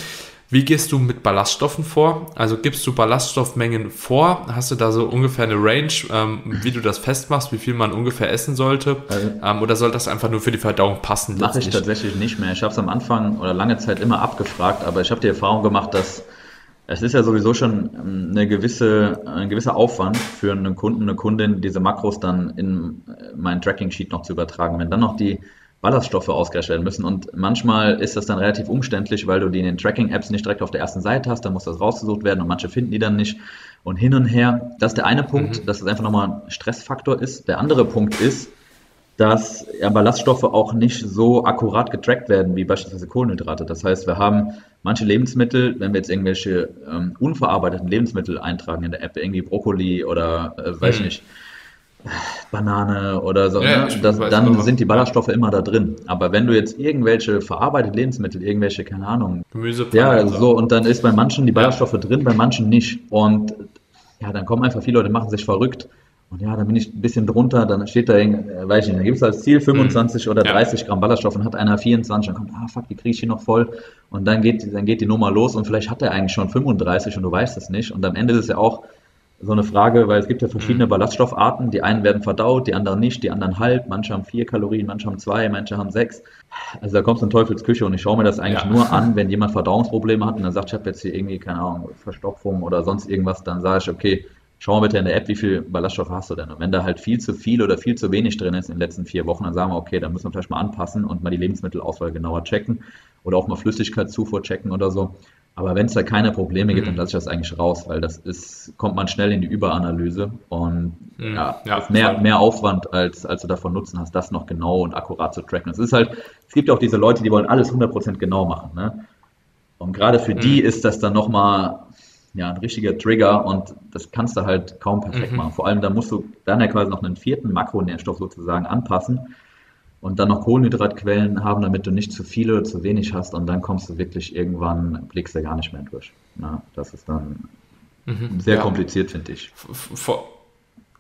wie gehst du mit Ballaststoffen vor? Also gibst du Ballaststoffmengen vor? Hast du da so ungefähr eine Range, ähm, wie du das festmachst, wie viel man ungefähr essen sollte? Also, ähm, oder soll das einfach nur für die Verdauung passen? Mache ich tatsächlich nicht mehr. Ich habe es am Anfang oder lange Zeit immer abgefragt, aber ich habe die Erfahrung gemacht, dass es ist ja sowieso schon ähm, eine gewisse, ein gewisser Aufwand für einen Kunden, eine Kundin, diese Makros dann in äh, mein Tracking-Sheet noch zu übertragen. Wenn dann noch die Ballaststoffe ausgerechnet werden müssen. Und manchmal ist das dann relativ umständlich, weil du die in den Tracking-Apps nicht direkt auf der ersten Seite hast, dann muss das rausgesucht werden und manche finden die dann nicht. Und hin und her, das ist der eine Punkt, mhm. dass es einfach nochmal ein Stressfaktor ist. Der andere Punkt ist, dass ja, Ballaststoffe auch nicht so akkurat getrackt werden wie beispielsweise Kohlenhydrate. Das heißt, wir haben manche Lebensmittel, wenn wir jetzt irgendwelche ähm, unverarbeiteten Lebensmittel eintragen in der App, irgendwie Brokkoli oder äh, weiß mhm. nicht, Banane oder so, ja, ne? das, dann sind die Ballaststoffe immer da drin. Aber wenn du jetzt irgendwelche verarbeitete Lebensmittel, irgendwelche, keine Ahnung, Gemüse, ja, so. so, und dann ist bei manchen die Ballaststoffe ja. drin, bei manchen nicht. Und ja, dann kommen einfach viele Leute, machen sich verrückt. Und ja, dann bin ich ein bisschen drunter, dann steht da, äh, weiß ich nicht, dann gibt es als Ziel 25 mhm. oder 30 ja. Gramm Ballaststoff und hat einer 24, dann kommt, ah fuck, die kriege ich hier noch voll. Und dann geht, dann geht die Nummer los und vielleicht hat er eigentlich schon 35 und du weißt es nicht. Und am Ende ist es ja auch, so eine Frage, weil es gibt ja verschiedene mhm. Ballaststoffarten. Die einen werden verdaut, die anderen nicht, die anderen halb. Manche haben vier Kalorien, manche haben zwei, manche haben sechs. Also da kommst du in Teufelsküche und ich schaue mir das eigentlich ja. nur (laughs) an, wenn jemand Verdauungsprobleme hat und dann sagt, ich habe jetzt hier irgendwie, keine Ahnung, Verstopfung oder sonst irgendwas, dann sage ich, okay, schau mal bitte in der App, wie viel Ballaststoffe hast du denn? Und wenn da halt viel zu viel oder viel zu wenig drin ist in den letzten vier Wochen, dann sagen wir, okay, dann müssen wir vielleicht mal anpassen und mal die Lebensmittelauswahl genauer checken oder auch mal Flüssigkeitszufuhr checken oder so. Aber wenn es da keine Probleme gibt, mhm. dann lasse ich das eigentlich raus, weil das ist, kommt man schnell in die Überanalyse und mhm. ja, ja mehr, mehr Aufwand, als, als du davon Nutzen hast, das noch genau und akkurat zu tracken. Es ist halt, es gibt auch diese Leute, die wollen alles 100% genau machen, ne? Und gerade für mhm. die ist das dann nochmal ja, ein richtiger Trigger und das kannst du halt kaum perfekt mhm. machen. Vor allem, da musst du dann ja quasi noch einen vierten Makronährstoff sozusagen anpassen und dann noch Kohlenhydratquellen haben, damit du nicht zu viele oder zu wenig hast und dann kommst du wirklich irgendwann, blickst du gar nicht mehr durch. Na, das ist dann mhm, sehr ja. kompliziert, finde ich.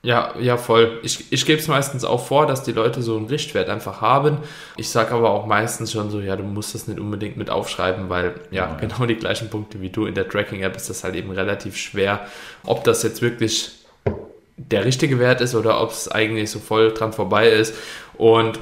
Ja, ja, voll. Ich, ich gebe es meistens auch vor, dass die Leute so einen Richtwert einfach haben. Ich sage aber auch meistens schon so, ja, du musst das nicht unbedingt mit aufschreiben, weil ja, ja. genau die gleichen Punkte wie du in der Tracking-App ist das halt eben relativ schwer, ob das jetzt wirklich der richtige Wert ist oder ob es eigentlich so voll dran vorbei ist. Und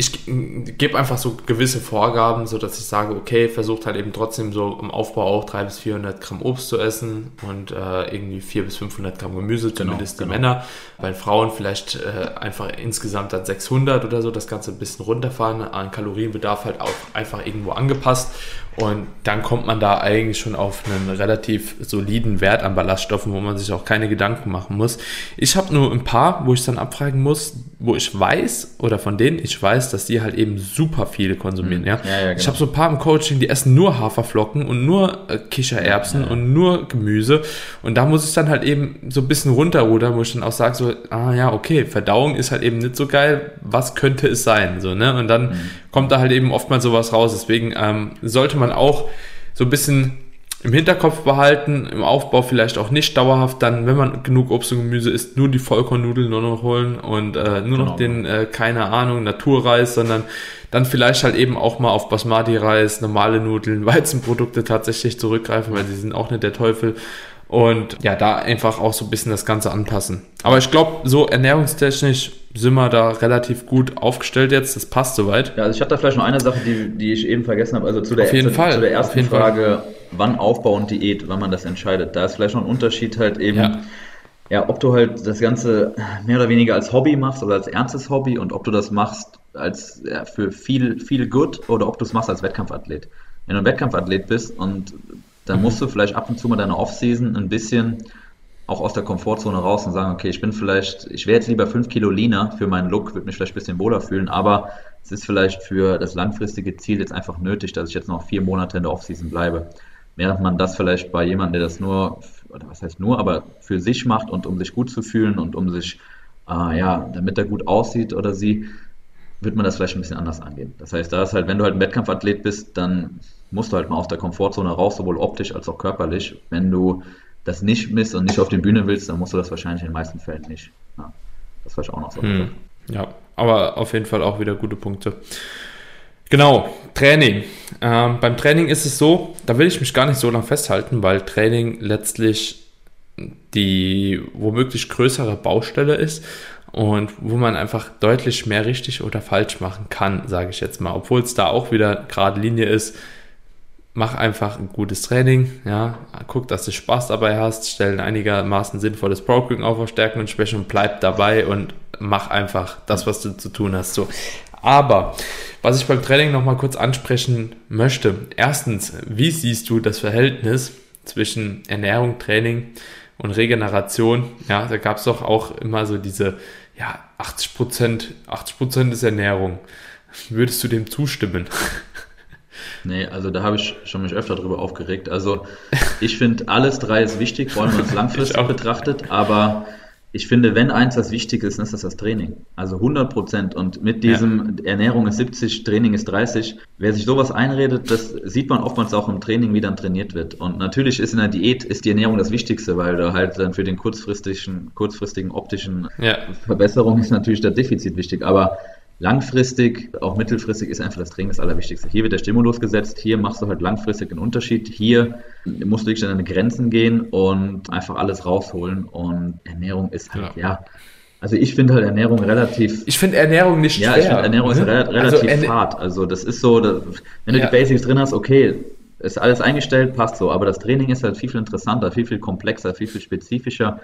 ich gebe einfach so gewisse Vorgaben, so dass ich sage, okay, versucht halt eben trotzdem so im Aufbau auch 300 bis 400 Gramm Obst zu essen und äh, irgendwie 400 bis 500 Gramm Gemüse, genau, zumindest genau, die Männer. Bei Frauen vielleicht äh, einfach insgesamt dann 600 oder so, das Ganze ein bisschen runterfahren, an Kalorienbedarf halt auch einfach irgendwo angepasst und dann kommt man da eigentlich schon auf einen relativ soliden Wert an Ballaststoffen, wo man sich auch keine Gedanken machen muss. Ich habe nur ein paar, wo ich dann abfragen muss, wo ich weiß oder von denen ich weiß, dass die halt eben super viele konsumieren. Mhm. Ja? ja, ja genau. Ich habe so ein paar im Coaching, die essen nur Haferflocken und nur äh, Kichererbsen ja, und nur Gemüse. Und da muss ich dann halt eben so ein bisschen runterrudern, wo ich dann auch sage, so, ah ja, okay, Verdauung ist halt eben nicht so geil. Was könnte es sein? So, ne? Und dann mhm. kommt da halt eben oftmals sowas raus. Deswegen ähm, sollte man man auch so ein bisschen im Hinterkopf behalten, im Aufbau vielleicht auch nicht dauerhaft dann, wenn man genug Obst und Gemüse isst, nur die Vollkornnudeln nur noch holen und äh, nur noch genau. den, äh, keine Ahnung, Naturreis, sondern dann vielleicht halt eben auch mal auf Basmati-Reis, normale Nudeln, (laughs) Weizenprodukte tatsächlich zurückgreifen, weil sie sind auch nicht der Teufel. Und ja, da einfach auch so ein bisschen das Ganze anpassen. Aber ich glaube, so ernährungstechnisch sind wir da relativ gut aufgestellt jetzt. Das passt soweit. Ja, also ich hatte da vielleicht noch eine Sache, die, die ich eben vergessen habe. Also zu der, zu. Zu der ersten Frage. Fall wann Aufbau und Diät, wann man das entscheidet. Da ist vielleicht noch ein Unterschied halt eben, ja. ja, ob du halt das Ganze mehr oder weniger als Hobby machst oder als ernstes Hobby und ob du das machst als ja, für viel, viel gut oder ob du es machst als Wettkampfathlet. Wenn du ein Wettkampfathlet bist und dann mhm. musst du vielleicht ab und zu mal deine Offseason ein bisschen auch aus der Komfortzone raus und sagen, okay, ich bin vielleicht, ich wäre jetzt lieber fünf Kilo leaner für meinen Look, würde mich vielleicht ein bisschen wohler fühlen, aber es ist vielleicht für das langfristige Ziel jetzt einfach nötig, dass ich jetzt noch vier Monate in der Offseason bleibe. Während man das vielleicht bei jemandem, der das nur, oder was heißt nur, aber für sich macht und um sich gut zu fühlen und um sich, äh, ja, damit er gut aussieht oder sie, wird man das vielleicht ein bisschen anders angehen. Das heißt, da ist halt, wenn du halt ein Wettkampfathlet bist, dann musst du halt mal aus der Komfortzone raus, sowohl optisch als auch körperlich. Wenn du das nicht misst und nicht auf die Bühne willst, dann musst du das wahrscheinlich in den meisten Fällen nicht. Ja, das war ich auch noch so. Hm. Ja, aber auf jeden Fall auch wieder gute Punkte. Genau, Training. Ähm, beim Training ist es so, da will ich mich gar nicht so lange festhalten, weil Training letztlich die womöglich größere Baustelle ist und wo man einfach deutlich mehr richtig oder falsch machen kann, sage ich jetzt mal. Obwohl es da auch wieder gerade Linie ist, mach einfach ein gutes Training, ja, guck, dass du Spaß dabei hast, stell ein einigermaßen sinnvolles Programming auf auf und Schwächen und bleib dabei und mach einfach das, was du zu tun hast. So. Aber was ich beim Training nochmal kurz ansprechen möchte, erstens, wie siehst du das Verhältnis zwischen Ernährung, Training und Regeneration? Ja, da gab es doch auch immer so diese, ja, 80 Prozent, 80 Prozent ist Ernährung. Würdest du dem zustimmen? (laughs) Nee, also da habe ich schon mich öfter drüber aufgeregt. Also ich finde, alles drei ist wichtig, vor allem wenn man es (laughs) langfristig betrachtet, aber ich finde, wenn eins das Wichtige ist, dann ist das das Training. Also 100 Prozent. Und mit diesem ja. Ernährung ist 70, Training ist 30. Wer sich sowas einredet, das sieht man oftmals auch im Training, wie dann trainiert wird. Und natürlich ist in der Diät ist die Ernährung das Wichtigste, weil da halt dann für den kurzfristigen, kurzfristigen optischen ja. Verbesserung ist natürlich das Defizit wichtig. Aber Langfristig, auch mittelfristig ist einfach das Training das Allerwichtigste. Hier wird der Stimulus gesetzt, hier machst du halt langfristig einen Unterschied, hier musst du wirklich an deine Grenzen gehen und einfach alles rausholen und Ernährung ist halt, ja, ja also ich finde halt Ernährung relativ. Ich finde Ernährung nicht ja, schwer. Ja, ich finde Ernährung ist mhm. re relativ also, hart. Also das ist so, dass, wenn du ja. die Basics drin hast, okay, ist alles eingestellt, passt so. Aber das Training ist halt viel, viel interessanter, viel, viel komplexer, viel, viel spezifischer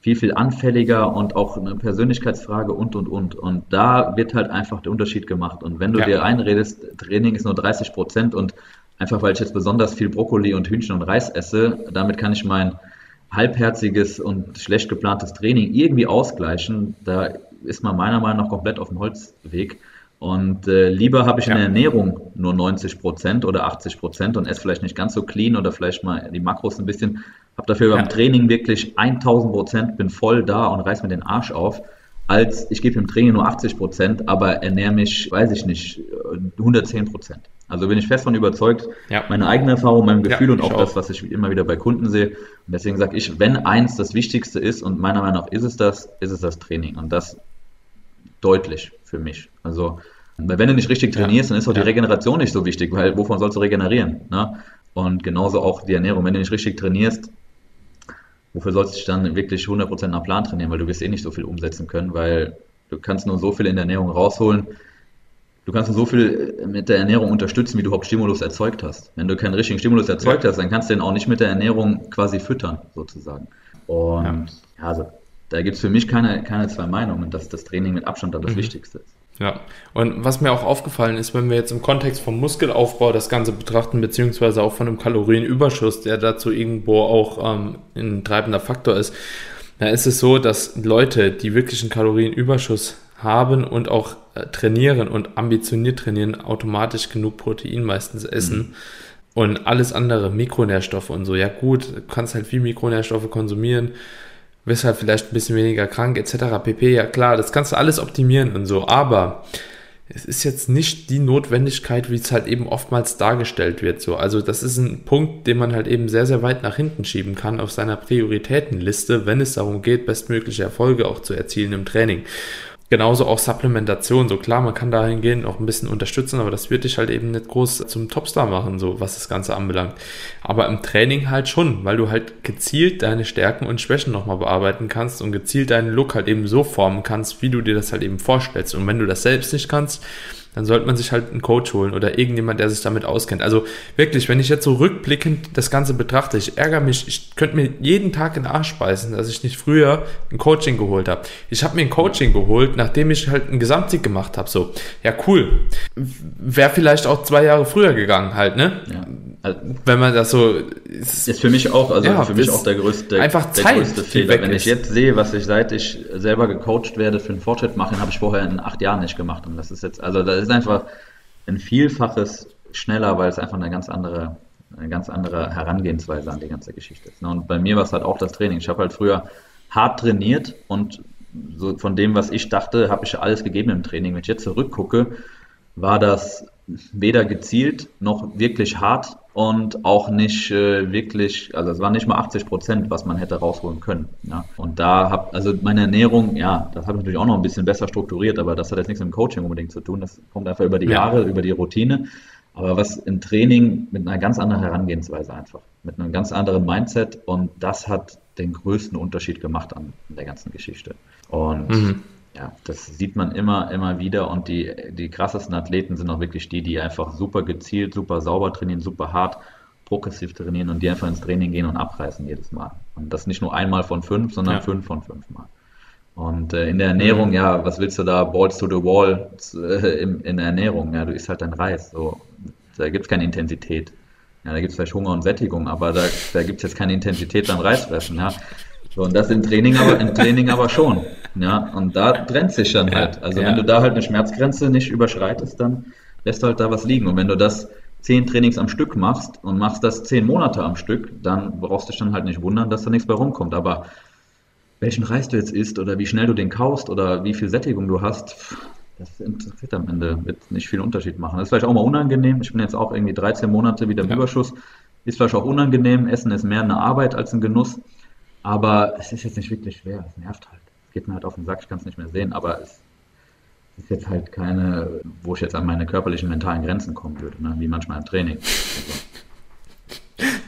viel, viel anfälliger und auch eine Persönlichkeitsfrage und, und, und. Und da wird halt einfach der Unterschied gemacht. Und wenn du ja. dir einredest, Training ist nur 30 Prozent und einfach weil ich jetzt besonders viel Brokkoli und Hühnchen und Reis esse, damit kann ich mein halbherziges und schlecht geplantes Training irgendwie ausgleichen, da ist man meiner Meinung nach komplett auf dem Holzweg. Und äh, lieber habe ich ja. in der Ernährung nur 90 Prozent oder 80 Prozent und esse vielleicht nicht ganz so clean oder vielleicht mal die Makros ein bisschen, habe dafür ja. beim Training wirklich 1000 Prozent, bin voll da und reiß mir den Arsch auf, als ich gebe im Training nur 80 Prozent, aber ernähre mich, weiß ich nicht, 110 Prozent. Also bin ich fest von überzeugt, ja. meine eigene Erfahrung, mein Gefühl ja, und auch, auch, das, was ich immer wieder bei Kunden sehe. Und deswegen sage ich, wenn eins das Wichtigste ist, und meiner Meinung nach ist es das, ist es das Training. Und das deutlich für mich. Also, weil wenn du nicht richtig trainierst, dann ist auch die Regeneration nicht so wichtig, weil wovon sollst du regenerieren? Ne? Und genauso auch die Ernährung. Wenn du nicht richtig trainierst, wofür sollst du dich dann wirklich 100% nach Plan trainieren, weil du wirst eh nicht so viel umsetzen können, weil du kannst nur so viel in der Ernährung rausholen. Du kannst nur so viel mit der Ernährung unterstützen, wie du überhaupt Stimulus erzeugt hast. Wenn du keinen richtigen Stimulus erzeugt ja. hast, dann kannst du den auch nicht mit der Ernährung quasi füttern, sozusagen. Und ja, ja also da gibt es für mich keine, keine zwei Meinungen, dass das Training mit Abstand dann das mhm. Wichtigste ist. Ja, und was mir auch aufgefallen ist, wenn wir jetzt im Kontext vom Muskelaufbau das Ganze betrachten, beziehungsweise auch von einem Kalorienüberschuss, der dazu irgendwo auch ähm, ein treibender Faktor ist, da ist es so, dass Leute, die wirklich einen Kalorienüberschuss haben und auch äh, trainieren und ambitioniert trainieren, automatisch genug Protein meistens essen. Mhm. Und alles andere, Mikronährstoffe und so, ja gut, du kannst halt viel Mikronährstoffe konsumieren, wirst halt vielleicht ein bisschen weniger krank etc. pp. Ja klar, das kannst du alles optimieren und so, aber es ist jetzt nicht die Notwendigkeit, wie es halt eben oftmals dargestellt wird. So, also das ist ein Punkt, den man halt eben sehr, sehr weit nach hinten schieben kann auf seiner Prioritätenliste, wenn es darum geht, bestmögliche Erfolge auch zu erzielen im Training. Genauso auch Supplementation. So klar, man kann dahingehend auch ein bisschen unterstützen, aber das wird dich halt eben nicht groß zum Topstar machen, so was das Ganze anbelangt. Aber im Training halt schon, weil du halt gezielt deine Stärken und Schwächen nochmal bearbeiten kannst und gezielt deinen Look halt eben so formen kannst, wie du dir das halt eben vorstellst. Und wenn du das selbst nicht kannst, dann sollte man sich halt einen Coach holen oder irgendjemand, der sich damit auskennt. Also wirklich, wenn ich jetzt so rückblickend das Ganze betrachte, ich ärgere mich, ich könnte mir jeden Tag in den Arsch beißen, dass ich nicht früher ein Coaching geholt habe. Ich habe mir ein Coaching geholt, nachdem ich halt einen Gesamtsieg gemacht habe. So, ja cool. Wäre vielleicht auch zwei Jahre früher gegangen halt, ne? Ja. Also, wenn man das so ist, ist für mich auch, also ja, für mich auch der größte, einfach der Zeit, größte Fehler. Wenn ich jetzt sehe, was ich seit ich selber gecoacht werde für einen Fortschritt mache, habe ich vorher in acht Jahren nicht gemacht. Und das ist jetzt, also das ist einfach ein Vielfaches schneller, weil es einfach eine ganz andere, eine ganz andere Herangehensweise an die ganze Geschichte ist. Ne? Und bei mir war es halt auch das Training. Ich habe halt früher hart trainiert und so von dem, was ich dachte, habe ich alles gegeben im Training. Wenn ich jetzt zurückgucke, war das weder gezielt noch wirklich hart und auch nicht äh, wirklich, also es waren nicht mal 80 Prozent, was man hätte rausholen können. Ja. Und da habe, also meine Ernährung, ja, das habe ich natürlich auch noch ein bisschen besser strukturiert, aber das hat jetzt nichts mit dem Coaching unbedingt zu tun. Das kommt einfach über die ja. Jahre, über die Routine. Aber was im Training mit einer ganz anderen Herangehensweise einfach, mit einem ganz anderen Mindset und das hat den größten Unterschied gemacht an der ganzen Geschichte. Und mhm ja, das sieht man immer, immer wieder und die, die krassesten Athleten sind auch wirklich die, die einfach super gezielt, super sauber trainieren, super hart, progressiv trainieren und die einfach ins Training gehen und abreißen jedes Mal. Und das nicht nur einmal von fünf, sondern ja. fünf von fünf Mal. Und äh, in der Ernährung, ja, was willst du da, Balls to the Wall äh, in, in, der Ernährung? Ja, du isst halt dein Reis. So. Da gibt es keine Intensität. Ja, da gibt es vielleicht Hunger und Sättigung, aber da, da gibt es jetzt keine Intensität beim Reisfressen. Ja. So, und das im Training aber, im Training aber schon. Ja, und da trennt sich dann halt. Also ja. wenn du da halt eine Schmerzgrenze nicht überschreitest, dann lässt du halt da was liegen. Und wenn du das zehn Trainings am Stück machst und machst das zehn Monate am Stück, dann brauchst du dich dann halt nicht wundern, dass da nichts bei rumkommt. Aber welchen Reis du jetzt isst oder wie schnell du den kaust oder wie viel Sättigung du hast, das interessiert am Ende, wird nicht viel Unterschied machen. Das ist vielleicht auch mal unangenehm. Ich bin jetzt auch irgendwie 13 Monate wieder im ja. Überschuss. Ist vielleicht auch unangenehm. Essen ist mehr eine Arbeit als ein Genuss. Aber es ist jetzt nicht wirklich schwer, es nervt halt. Es geht mir halt auf den Sack, ich kann es nicht mehr sehen, aber es ist jetzt halt keine, wo ich jetzt an meine körperlichen, mentalen Grenzen kommen würde, ne? wie manchmal im Training. Also,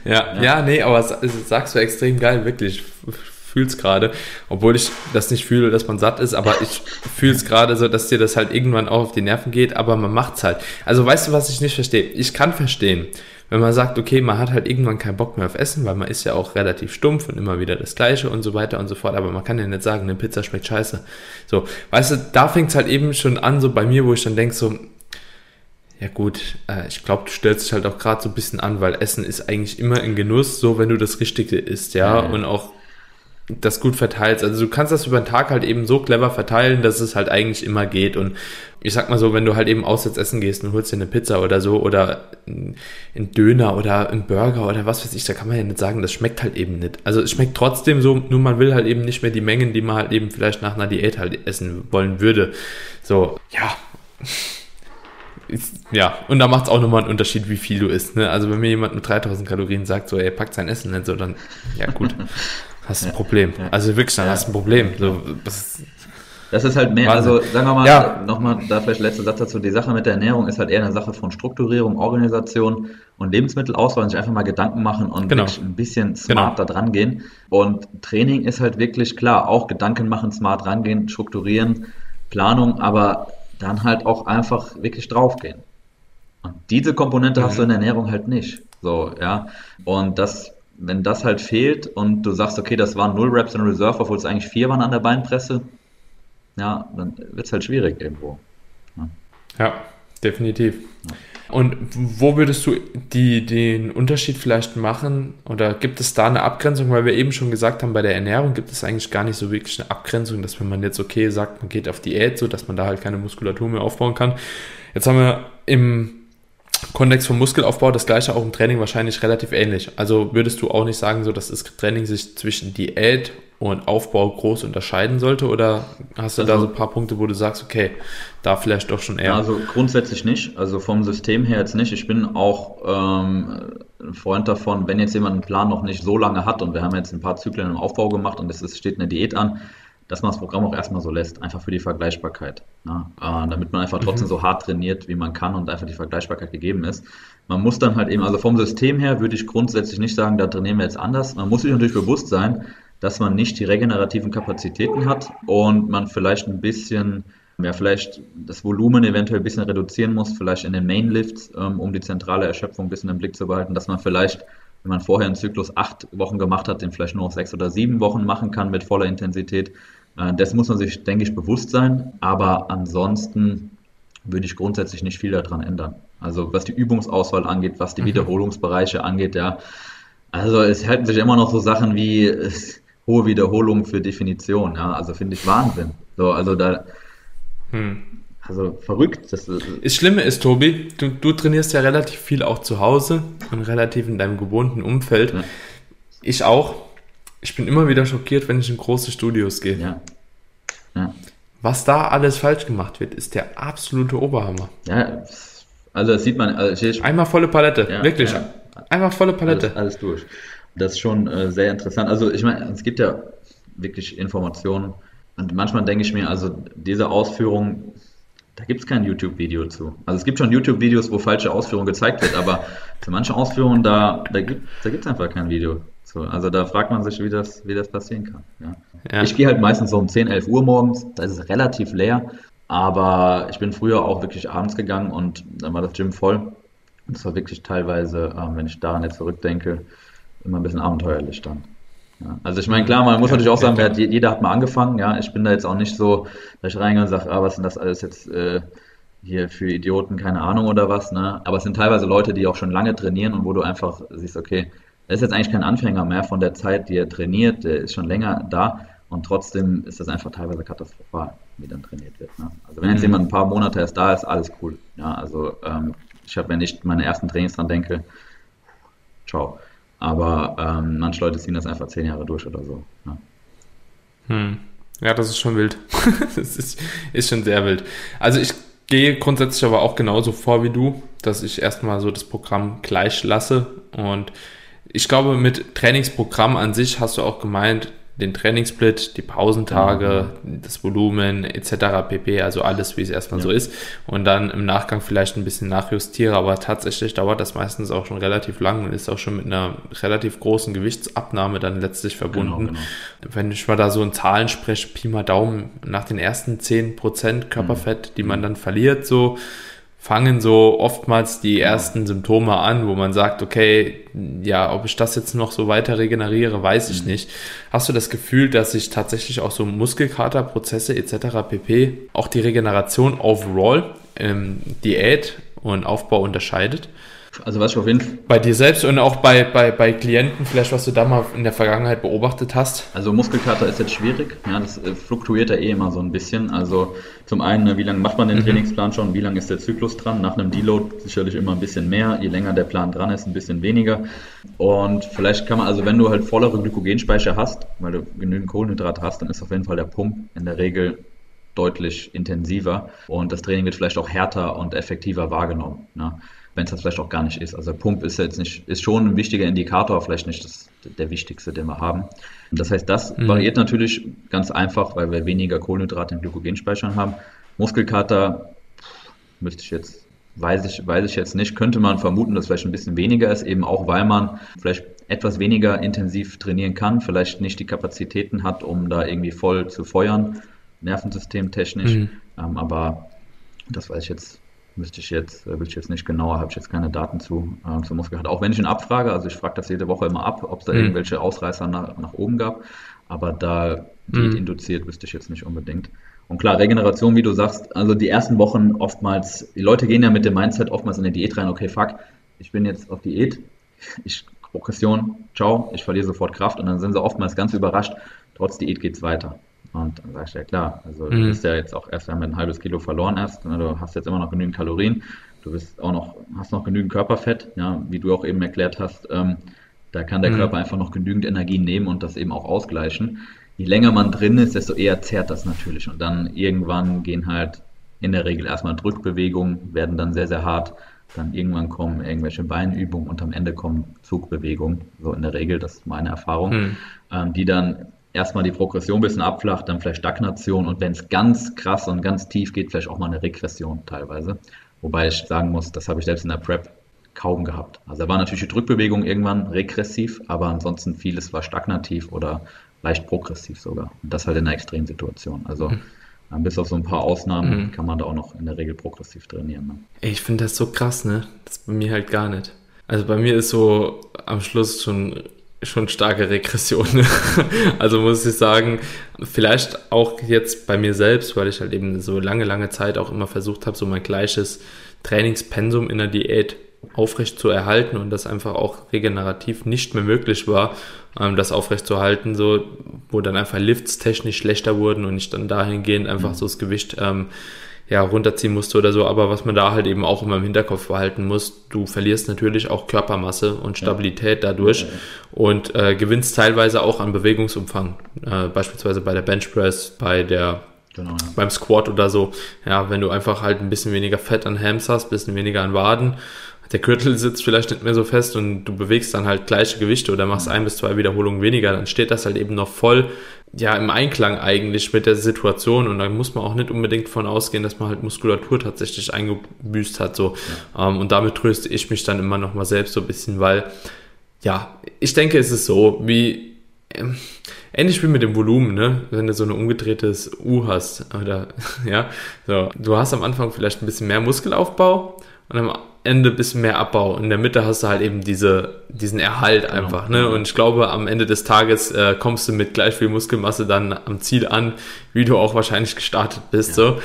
ja, ja, ja, nee, aber sagst du extrem geil, wirklich. Fühle es gerade, obwohl ich das nicht fühle, dass man satt ist, aber ich fühle es gerade so, dass dir das halt irgendwann auch auf die Nerven geht, aber man macht es halt. Also weißt du, was ich nicht verstehe? Ich kann verstehen, wenn man sagt, okay, man hat halt irgendwann keinen Bock mehr auf Essen, weil man ist ja auch relativ stumpf und immer wieder das Gleiche und so weiter und so fort, aber man kann ja nicht sagen, eine Pizza schmeckt scheiße. So, weißt du, da fängt es halt eben schon an, so bei mir, wo ich dann denke, so, ja gut, äh, ich glaube, du stellst dich halt auch gerade so ein bisschen an, weil Essen ist eigentlich immer ein Genuss, so wenn du das Richtige isst, ja, ja. und auch das gut verteilst. Also du kannst das über den Tag halt eben so clever verteilen, dass es halt eigentlich immer geht. Und ich sag mal so, wenn du halt eben auswärts essen gehst und holst dir eine Pizza oder so oder ein Döner oder ein Burger oder was weiß ich, da kann man ja nicht sagen, das schmeckt halt eben nicht. Also es schmeckt trotzdem so, nur man will halt eben nicht mehr die Mengen, die man halt eben vielleicht nach einer Diät halt essen wollen würde. So, ja. Ja, und da macht es auch nochmal einen Unterschied, wie viel du isst. Ne? Also wenn mir jemand mit 3000 Kalorien sagt, so, er packt sein Essen nicht so, dann, ja gut. (laughs) hast ein Problem. Also wirklich, dann hast du ein Problem. So, das, das ist halt mehr, also sagen wir mal, ja. nochmal, da vielleicht letzter Satz dazu, die Sache mit der Ernährung ist halt eher eine Sache von Strukturierung, Organisation und Lebensmittelauswahl und sich einfach mal Gedanken machen und genau. ein bisschen smart genau. da dran gehen. Und Training ist halt wirklich klar, auch Gedanken machen, smart rangehen, strukturieren, Planung, aber dann halt auch einfach wirklich draufgehen. Und diese Komponente mhm. hast du in der Ernährung halt nicht. So, ja. Und das wenn das halt fehlt und du sagst, okay, das waren null Reps in Reserve, obwohl es eigentlich vier waren an der Beinpresse, ja, dann wird es halt schwierig irgendwo. Ja, ja definitiv. Ja. Und wo würdest du die, den Unterschied vielleicht machen? Oder gibt es da eine Abgrenzung? Weil wir eben schon gesagt haben, bei der Ernährung gibt es eigentlich gar nicht so wirklich eine Abgrenzung, dass wenn man jetzt okay sagt, man geht auf Diät, so dass man da halt keine Muskulatur mehr aufbauen kann. Jetzt haben wir im Kontext vom Muskelaufbau das gleiche auch im Training wahrscheinlich relativ ähnlich. Also würdest du auch nicht sagen, so dass das Training sich zwischen Diät und Aufbau groß unterscheiden sollte? Oder hast du also, da so ein paar Punkte, wo du sagst, okay, da vielleicht doch schon eher? Also grundsätzlich nicht. Also vom System her jetzt nicht. Ich bin auch ähm, ein Freund davon, wenn jetzt jemand einen Plan noch nicht so lange hat und wir haben jetzt ein paar Zyklen im Aufbau gemacht und es steht eine Diät an, dass man das Programm auch erstmal so lässt, einfach für die Vergleichbarkeit. Ja, äh, damit man einfach trotzdem mhm. so hart trainiert, wie man kann und einfach die Vergleichbarkeit gegeben ist. Man muss dann halt eben, also vom System her würde ich grundsätzlich nicht sagen, da trainieren wir jetzt anders. Man muss sich natürlich bewusst sein, dass man nicht die regenerativen Kapazitäten hat und man vielleicht ein bisschen ja, vielleicht das Volumen eventuell ein bisschen reduzieren muss, vielleicht in den Mainlifts, ähm, um die zentrale Erschöpfung ein bisschen im Blick zu behalten, dass man vielleicht, wenn man vorher einen Zyklus acht Wochen gemacht hat, den vielleicht nur auf sechs oder sieben Wochen machen kann mit voller Intensität. Äh, das muss man sich, denke ich, bewusst sein. Aber ansonsten würde ich grundsätzlich nicht viel daran ändern. Also was die Übungsauswahl angeht, was die mhm. Wiederholungsbereiche angeht, ja. Also es halten sich immer noch so Sachen wie äh, hohe Wiederholungen für Definition, ja. Also finde ich Wahnsinn. So, also da, hm. also verrückt. Das, das Schlimme ist, Tobi, du, du, trainierst ja relativ viel auch zu Hause und relativ in deinem gewohnten Umfeld. Ja. Ich auch. Ich bin immer wieder schockiert, wenn ich in große Studios gehe. Ja. Ja. Was da alles falsch gemacht wird, ist der absolute Oberhammer. Ja, also das sieht man. Also Einmal volle Palette, ja, wirklich. Ja. Einmal volle Palette. Alles, alles, durch. Das ist schon äh, sehr interessant. Also ich meine, es gibt ja wirklich Informationen und manchmal denke ich mir, also diese Ausführung, da gibt es kein YouTube-Video zu. Also es gibt schon YouTube-Videos, wo falsche Ausführung gezeigt wird, aber zu manchen Ausführungen, da, da gibt es einfach kein Video. So, also da fragt man sich, wie das, wie das passieren kann. Ja. Ja. Ich gehe halt meistens so um 10, 11 Uhr morgens, da ist es relativ leer, aber ich bin früher auch wirklich abends gegangen und dann war das Gym voll. Und das war wirklich teilweise, ähm, wenn ich daran jetzt zurückdenke, immer ein bisschen abenteuerlich dann. Ja. Also ich meine, klar, man muss natürlich auch sagen, hat, jeder hat mal angefangen, ja. Ich bin da jetzt auch nicht so, dass ich reingehe und sage, ah, was sind das alles jetzt äh, hier für Idioten, keine Ahnung oder was, ne? Aber es sind teilweise Leute, die auch schon lange trainieren und wo du einfach siehst, okay, er ist jetzt eigentlich kein Anfänger mehr von der Zeit, die er trainiert, der ist schon länger da und trotzdem ist das einfach teilweise katastrophal, wie dann trainiert wird. Ne? Also wenn jetzt mhm. jemand ein paar Monate erst da ist, alles cool. Ja, also ähm, ich habe, wenn ich meine ersten Trainings dran denke, ciao. Aber ähm, manche Leute ziehen das einfach zehn Jahre durch oder so. Ja, hm. ja das ist schon wild. (laughs) das ist, ist schon sehr wild. Also ich gehe grundsätzlich aber auch genauso vor wie du, dass ich erstmal so das Programm gleich lasse und ich glaube, mit Trainingsprogramm an sich hast du auch gemeint, den Trainingssplit, die Pausentage, mhm. das Volumen etc. pp. Also alles, wie es erstmal ja. so ist. Und dann im Nachgang vielleicht ein bisschen nachjustiere, aber tatsächlich dauert das meistens auch schon relativ lang und ist auch schon mit einer relativ großen Gewichtsabnahme dann letztlich verbunden. Genau, genau. Wenn ich mal da so in Zahlen spreche, Pi mal Daumen, nach den ersten 10% Körperfett, mhm. die man dann verliert, so fangen so oftmals die ersten Symptome an, wo man sagt, okay, ja, ob ich das jetzt noch so weiter regeneriere, weiß ich mhm. nicht. Hast du das Gefühl, dass sich tatsächlich auch so Muskelkaterprozesse etc. pp. auch die Regeneration overall ähm, Diät und Aufbau unterscheidet? Also was ich auf jeden Fall. Bei dir selbst und auch bei, bei, bei Klienten, vielleicht was du da mal in der Vergangenheit beobachtet hast? Also Muskelkater ist jetzt schwierig. Ja, das äh, fluktuiert ja eh immer so ein bisschen. Also zum einen, ne, wie lange macht man den mhm. Trainingsplan schon? Wie lange ist der Zyklus dran? Nach einem Deload sicherlich immer ein bisschen mehr. Je länger der Plan dran ist, ein bisschen weniger. Und vielleicht kann man, also wenn du halt vollere Glykogenspeicher hast, weil du genügend Kohlenhydrate hast, dann ist auf jeden Fall der Pump in der Regel deutlich intensiver und das Training wird vielleicht auch härter und effektiver wahrgenommen. Ne? Wenn es das vielleicht auch gar nicht ist. Also Pump ist jetzt nicht, ist schon ein wichtiger Indikator, vielleicht nicht das, der wichtigste, den wir haben. Das heißt, das mhm. variiert natürlich ganz einfach, weil wir weniger Kohlenhydrate in Glykogenspeichern haben. Muskelkater müsste ich jetzt, weiß ich, weiß ich jetzt nicht, könnte man vermuten, dass vielleicht ein bisschen weniger ist, eben auch weil man vielleicht etwas weniger intensiv trainieren kann, vielleicht nicht die Kapazitäten hat, um da irgendwie voll zu feuern, nervensystemtechnisch. Mhm. Ähm, aber das weiß ich jetzt müsste ich jetzt, äh, ich jetzt nicht genauer, habe ich jetzt keine Daten zu, äh, zu Muskelkater. Auch wenn ich ihn abfrage, also ich frage das jede Woche immer ab, ob es da mhm. irgendwelche Ausreißer nach, nach oben gab, aber da Diät mhm. induziert, wüsste ich jetzt nicht unbedingt. Und klar, Regeneration, wie du sagst, also die ersten Wochen oftmals, die Leute gehen ja mit dem Mindset oftmals in die Diät rein, okay, fuck, ich bin jetzt auf Diät, ich Progression, ciao, ich verliere sofort Kraft und dann sind sie oftmals ganz überrascht, trotz Diät geht es weiter. Und dann sagst du ja klar, also mhm. du bist ja jetzt auch erst, wir haben ein halbes Kilo verloren erst, ne, du hast jetzt immer noch genügend Kalorien, du bist auch noch, hast noch genügend Körperfett, ja, wie du auch eben erklärt hast, ähm, da kann der mhm. Körper einfach noch genügend Energie nehmen und das eben auch ausgleichen. Je länger man drin ist, desto eher zerrt das natürlich. Und dann irgendwann gehen halt in der Regel erstmal Drückbewegungen, werden dann sehr, sehr hart. Dann irgendwann kommen irgendwelche Beinübungen und am Ende kommen Zugbewegungen, so in der Regel, das ist meine Erfahrung, mhm. ähm, die dann erstmal die Progression ein bisschen abflacht, dann vielleicht Stagnation und wenn es ganz krass und ganz tief geht, vielleicht auch mal eine Regression teilweise. Wobei ich sagen muss, das habe ich selbst in der Prep kaum gehabt. Also da war natürlich die Drückbewegung irgendwann regressiv, aber ansonsten vieles war stagnativ oder leicht progressiv sogar. Und das halt in einer Extremsituation. Also mhm. bis auf so ein paar Ausnahmen mhm. kann man da auch noch in der Regel progressiv trainieren. Ne? Ich finde das so krass, ne? Das ist bei mir halt gar nicht. Also bei mir ist so am Schluss schon schon starke Regression. (laughs) Also muss ich sagen, vielleicht auch jetzt bei mir selbst, weil ich halt eben so lange, lange Zeit auch immer versucht habe, so mein gleiches Trainingspensum in der Diät aufrecht zu erhalten und das einfach auch regenerativ nicht mehr möglich war, ähm, das aufrecht zu halten, so, wo dann einfach Lifts technisch schlechter wurden und ich dann dahingehend einfach mhm. so das Gewicht ähm, ja, runterziehen musste oder so, aber was man da halt eben auch immer im Hinterkopf behalten muss, du verlierst natürlich auch Körpermasse und Stabilität ja. dadurch ja, und äh, gewinnst teilweise auch an Bewegungsumfang, äh, beispielsweise bei der Benchpress, bei der Genau, beim Squat oder so. Ja, wenn du einfach halt ein bisschen weniger Fett an Hams hast, ein bisschen weniger an Waden, der Gürtel sitzt vielleicht nicht mehr so fest und du bewegst dann halt gleiche Gewichte oder machst ein bis zwei Wiederholungen weniger, dann steht das halt eben noch voll ja im Einklang eigentlich mit der Situation und da muss man auch nicht unbedingt von ausgehen, dass man halt Muskulatur tatsächlich eingebüßt hat so ja. ähm, und damit tröste ich mich dann immer noch mal selbst so ein bisschen, weil ja ich denke es ist so wie ähm, ähnlich wie mit dem Volumen, ne? Wenn du so ein umgedrehtes U hast oder (laughs) ja, so du hast am Anfang vielleicht ein bisschen mehr Muskelaufbau und am Ende ein bisschen mehr Abbau. In der Mitte hast du halt eben diese, diesen Erhalt genau. einfach. Genau. Ne? Und ich glaube, am Ende des Tages äh, kommst du mit gleich viel Muskelmasse dann am Ziel an, wie du auch wahrscheinlich gestartet bist. Ja. So.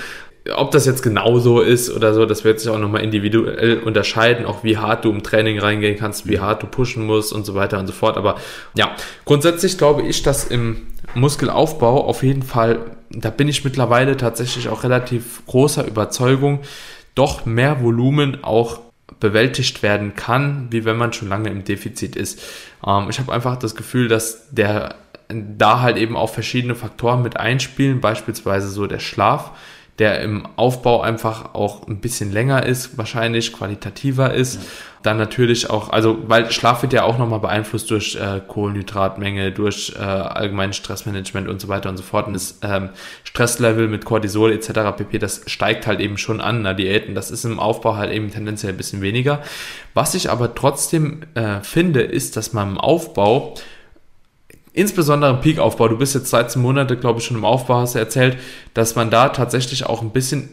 Ob das jetzt genau so ist oder so, das wird sich auch nochmal individuell unterscheiden, auch wie hart du im Training reingehen kannst, wie hart du pushen musst und so weiter und so fort. Aber ja, grundsätzlich glaube ich, dass im Muskelaufbau auf jeden Fall, da bin ich mittlerweile tatsächlich auch relativ großer Überzeugung, doch mehr Volumen auch bewältigt werden kann, wie wenn man schon lange im Defizit ist. Ähm, ich habe einfach das Gefühl, dass der da halt eben auch verschiedene Faktoren mit einspielen, beispielsweise so der Schlaf, der im Aufbau einfach auch ein bisschen länger ist, wahrscheinlich qualitativer ist. Ja. Dann natürlich auch, also weil Schlaf wird ja auch nochmal beeinflusst durch äh, Kohlenhydratmenge, durch äh, allgemeines Stressmanagement und so weiter und so fort. Und das ähm, Stresslevel mit Cortisol etc. pp, das steigt halt eben schon an, na, Diäten. Das ist im Aufbau halt eben tendenziell ein bisschen weniger. Was ich aber trotzdem äh, finde, ist, dass man im Aufbau insbesondere im Peak-Aufbau, du bist jetzt 13 Monate, glaube ich, schon im Aufbau, hast du erzählt, dass man da tatsächlich auch ein bisschen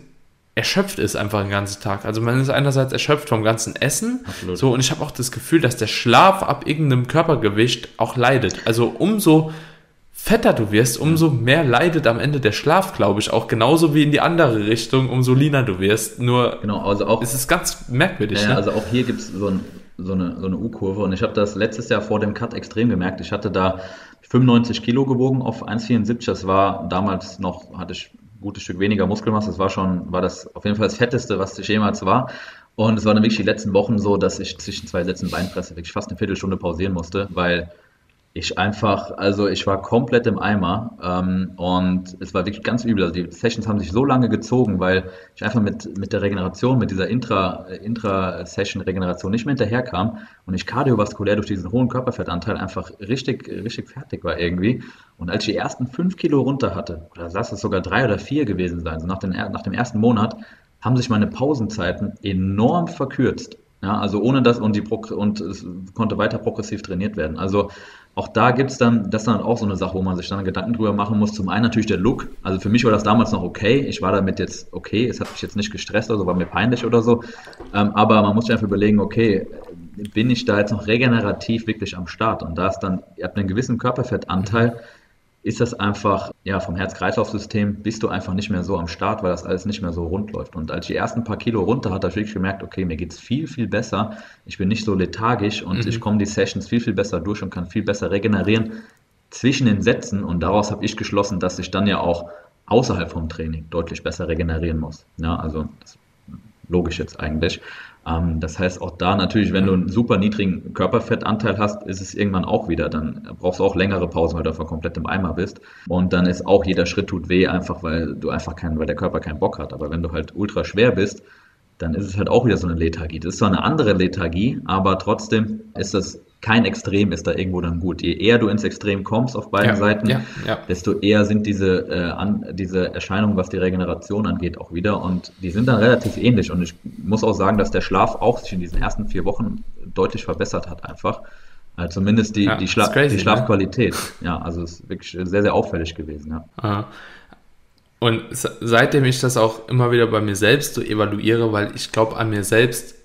erschöpft ist einfach den ganzen Tag. Also man ist einerseits erschöpft vom ganzen Essen, Absolut. so und ich habe auch das Gefühl, dass der Schlaf ab irgendeinem Körpergewicht auch leidet. Also umso fetter du wirst, umso mehr leidet am Ende der Schlaf, glaube ich, auch genauso wie in die andere Richtung, umso leaner du wirst. Nur genau, also auch es ist ganz merkwürdig. Ja, ne? also auch hier gibt es so, ein, so eine, so eine U-Kurve und ich habe das letztes Jahr vor dem Cut extrem gemerkt. Ich hatte da 95 Kilo gewogen auf 1,74. Das war damals noch, hatte ich ein gutes Stück weniger Muskelmasse. Das war schon, war das auf jeden Fall das Fetteste, was ich jemals war. Und es war dann wirklich die letzten Wochen so, dass ich zwischen zwei Sätzen Beinpresse wirklich fast eine Viertelstunde pausieren musste, weil ich einfach, also ich war komplett im Eimer ähm, und es war wirklich ganz übel. Also die Sessions haben sich so lange gezogen, weil ich einfach mit, mit der Regeneration, mit dieser Intra-Session-Regeneration nicht mehr hinterherkam und ich kardiovaskulär durch diesen hohen Körperfettanteil einfach richtig, richtig fertig war irgendwie. Und als ich die ersten fünf Kilo runter hatte, oder lass es sogar drei oder vier gewesen sein, so nach, den, nach dem ersten Monat, haben sich meine Pausenzeiten enorm verkürzt. Ja, also ohne das und die und es konnte weiter progressiv trainiert werden. Also auch da gibt es dann, das ist dann auch so eine Sache, wo man sich dann Gedanken drüber machen muss. Zum einen natürlich der Look. Also für mich war das damals noch okay. Ich war damit jetzt okay. Es hat mich jetzt nicht gestresst oder so, war mir peinlich oder so. Ähm, aber man muss sich einfach überlegen, okay, bin ich da jetzt noch regenerativ wirklich am Start? Und da ist dann, ihr habt einen gewissen Körperfettanteil, ist das einfach, ja, vom Herz-Kreislauf-System bist du einfach nicht mehr so am Start, weil das alles nicht mehr so rund läuft. Und als ich die ersten paar Kilo runter hatte, habe ich wirklich gemerkt, okay, mir geht es viel, viel besser. Ich bin nicht so lethargisch und mhm. ich komme die Sessions viel, viel besser durch und kann viel besser regenerieren zwischen den Sätzen. Und daraus habe ich geschlossen, dass ich dann ja auch außerhalb vom Training deutlich besser regenerieren muss. Ja, also logisch jetzt eigentlich. Ähm, das heißt, auch da natürlich, wenn du einen super niedrigen Körperfettanteil hast, ist es irgendwann auch wieder, dann brauchst du auch längere Pausen, weil du einfach komplett im Eimer bist. Und dann ist auch jeder Schritt tut weh, einfach weil du einfach keinen, weil der Körper keinen Bock hat. Aber wenn du halt ultra schwer bist, dann ist es halt auch wieder so eine Lethargie. Das ist zwar eine andere Lethargie, aber trotzdem ist das kein Extrem ist da irgendwo dann gut. Je eher du ins Extrem kommst auf beiden ja, Seiten, ja, ja. desto eher sind diese, äh, an, diese Erscheinungen, was die Regeneration angeht, auch wieder. Und die sind dann relativ ähnlich. Und ich muss auch sagen, dass der Schlaf auch sich in diesen ersten vier Wochen deutlich verbessert hat, einfach. Äh, zumindest die, die, Schla crazy, die, ne? Schlafqualität. Ne? Ja, also es ist wirklich sehr, sehr auffällig gewesen. Ja. Und seitdem ich das auch immer wieder bei mir selbst so evaluiere, weil ich glaube, an mir selbst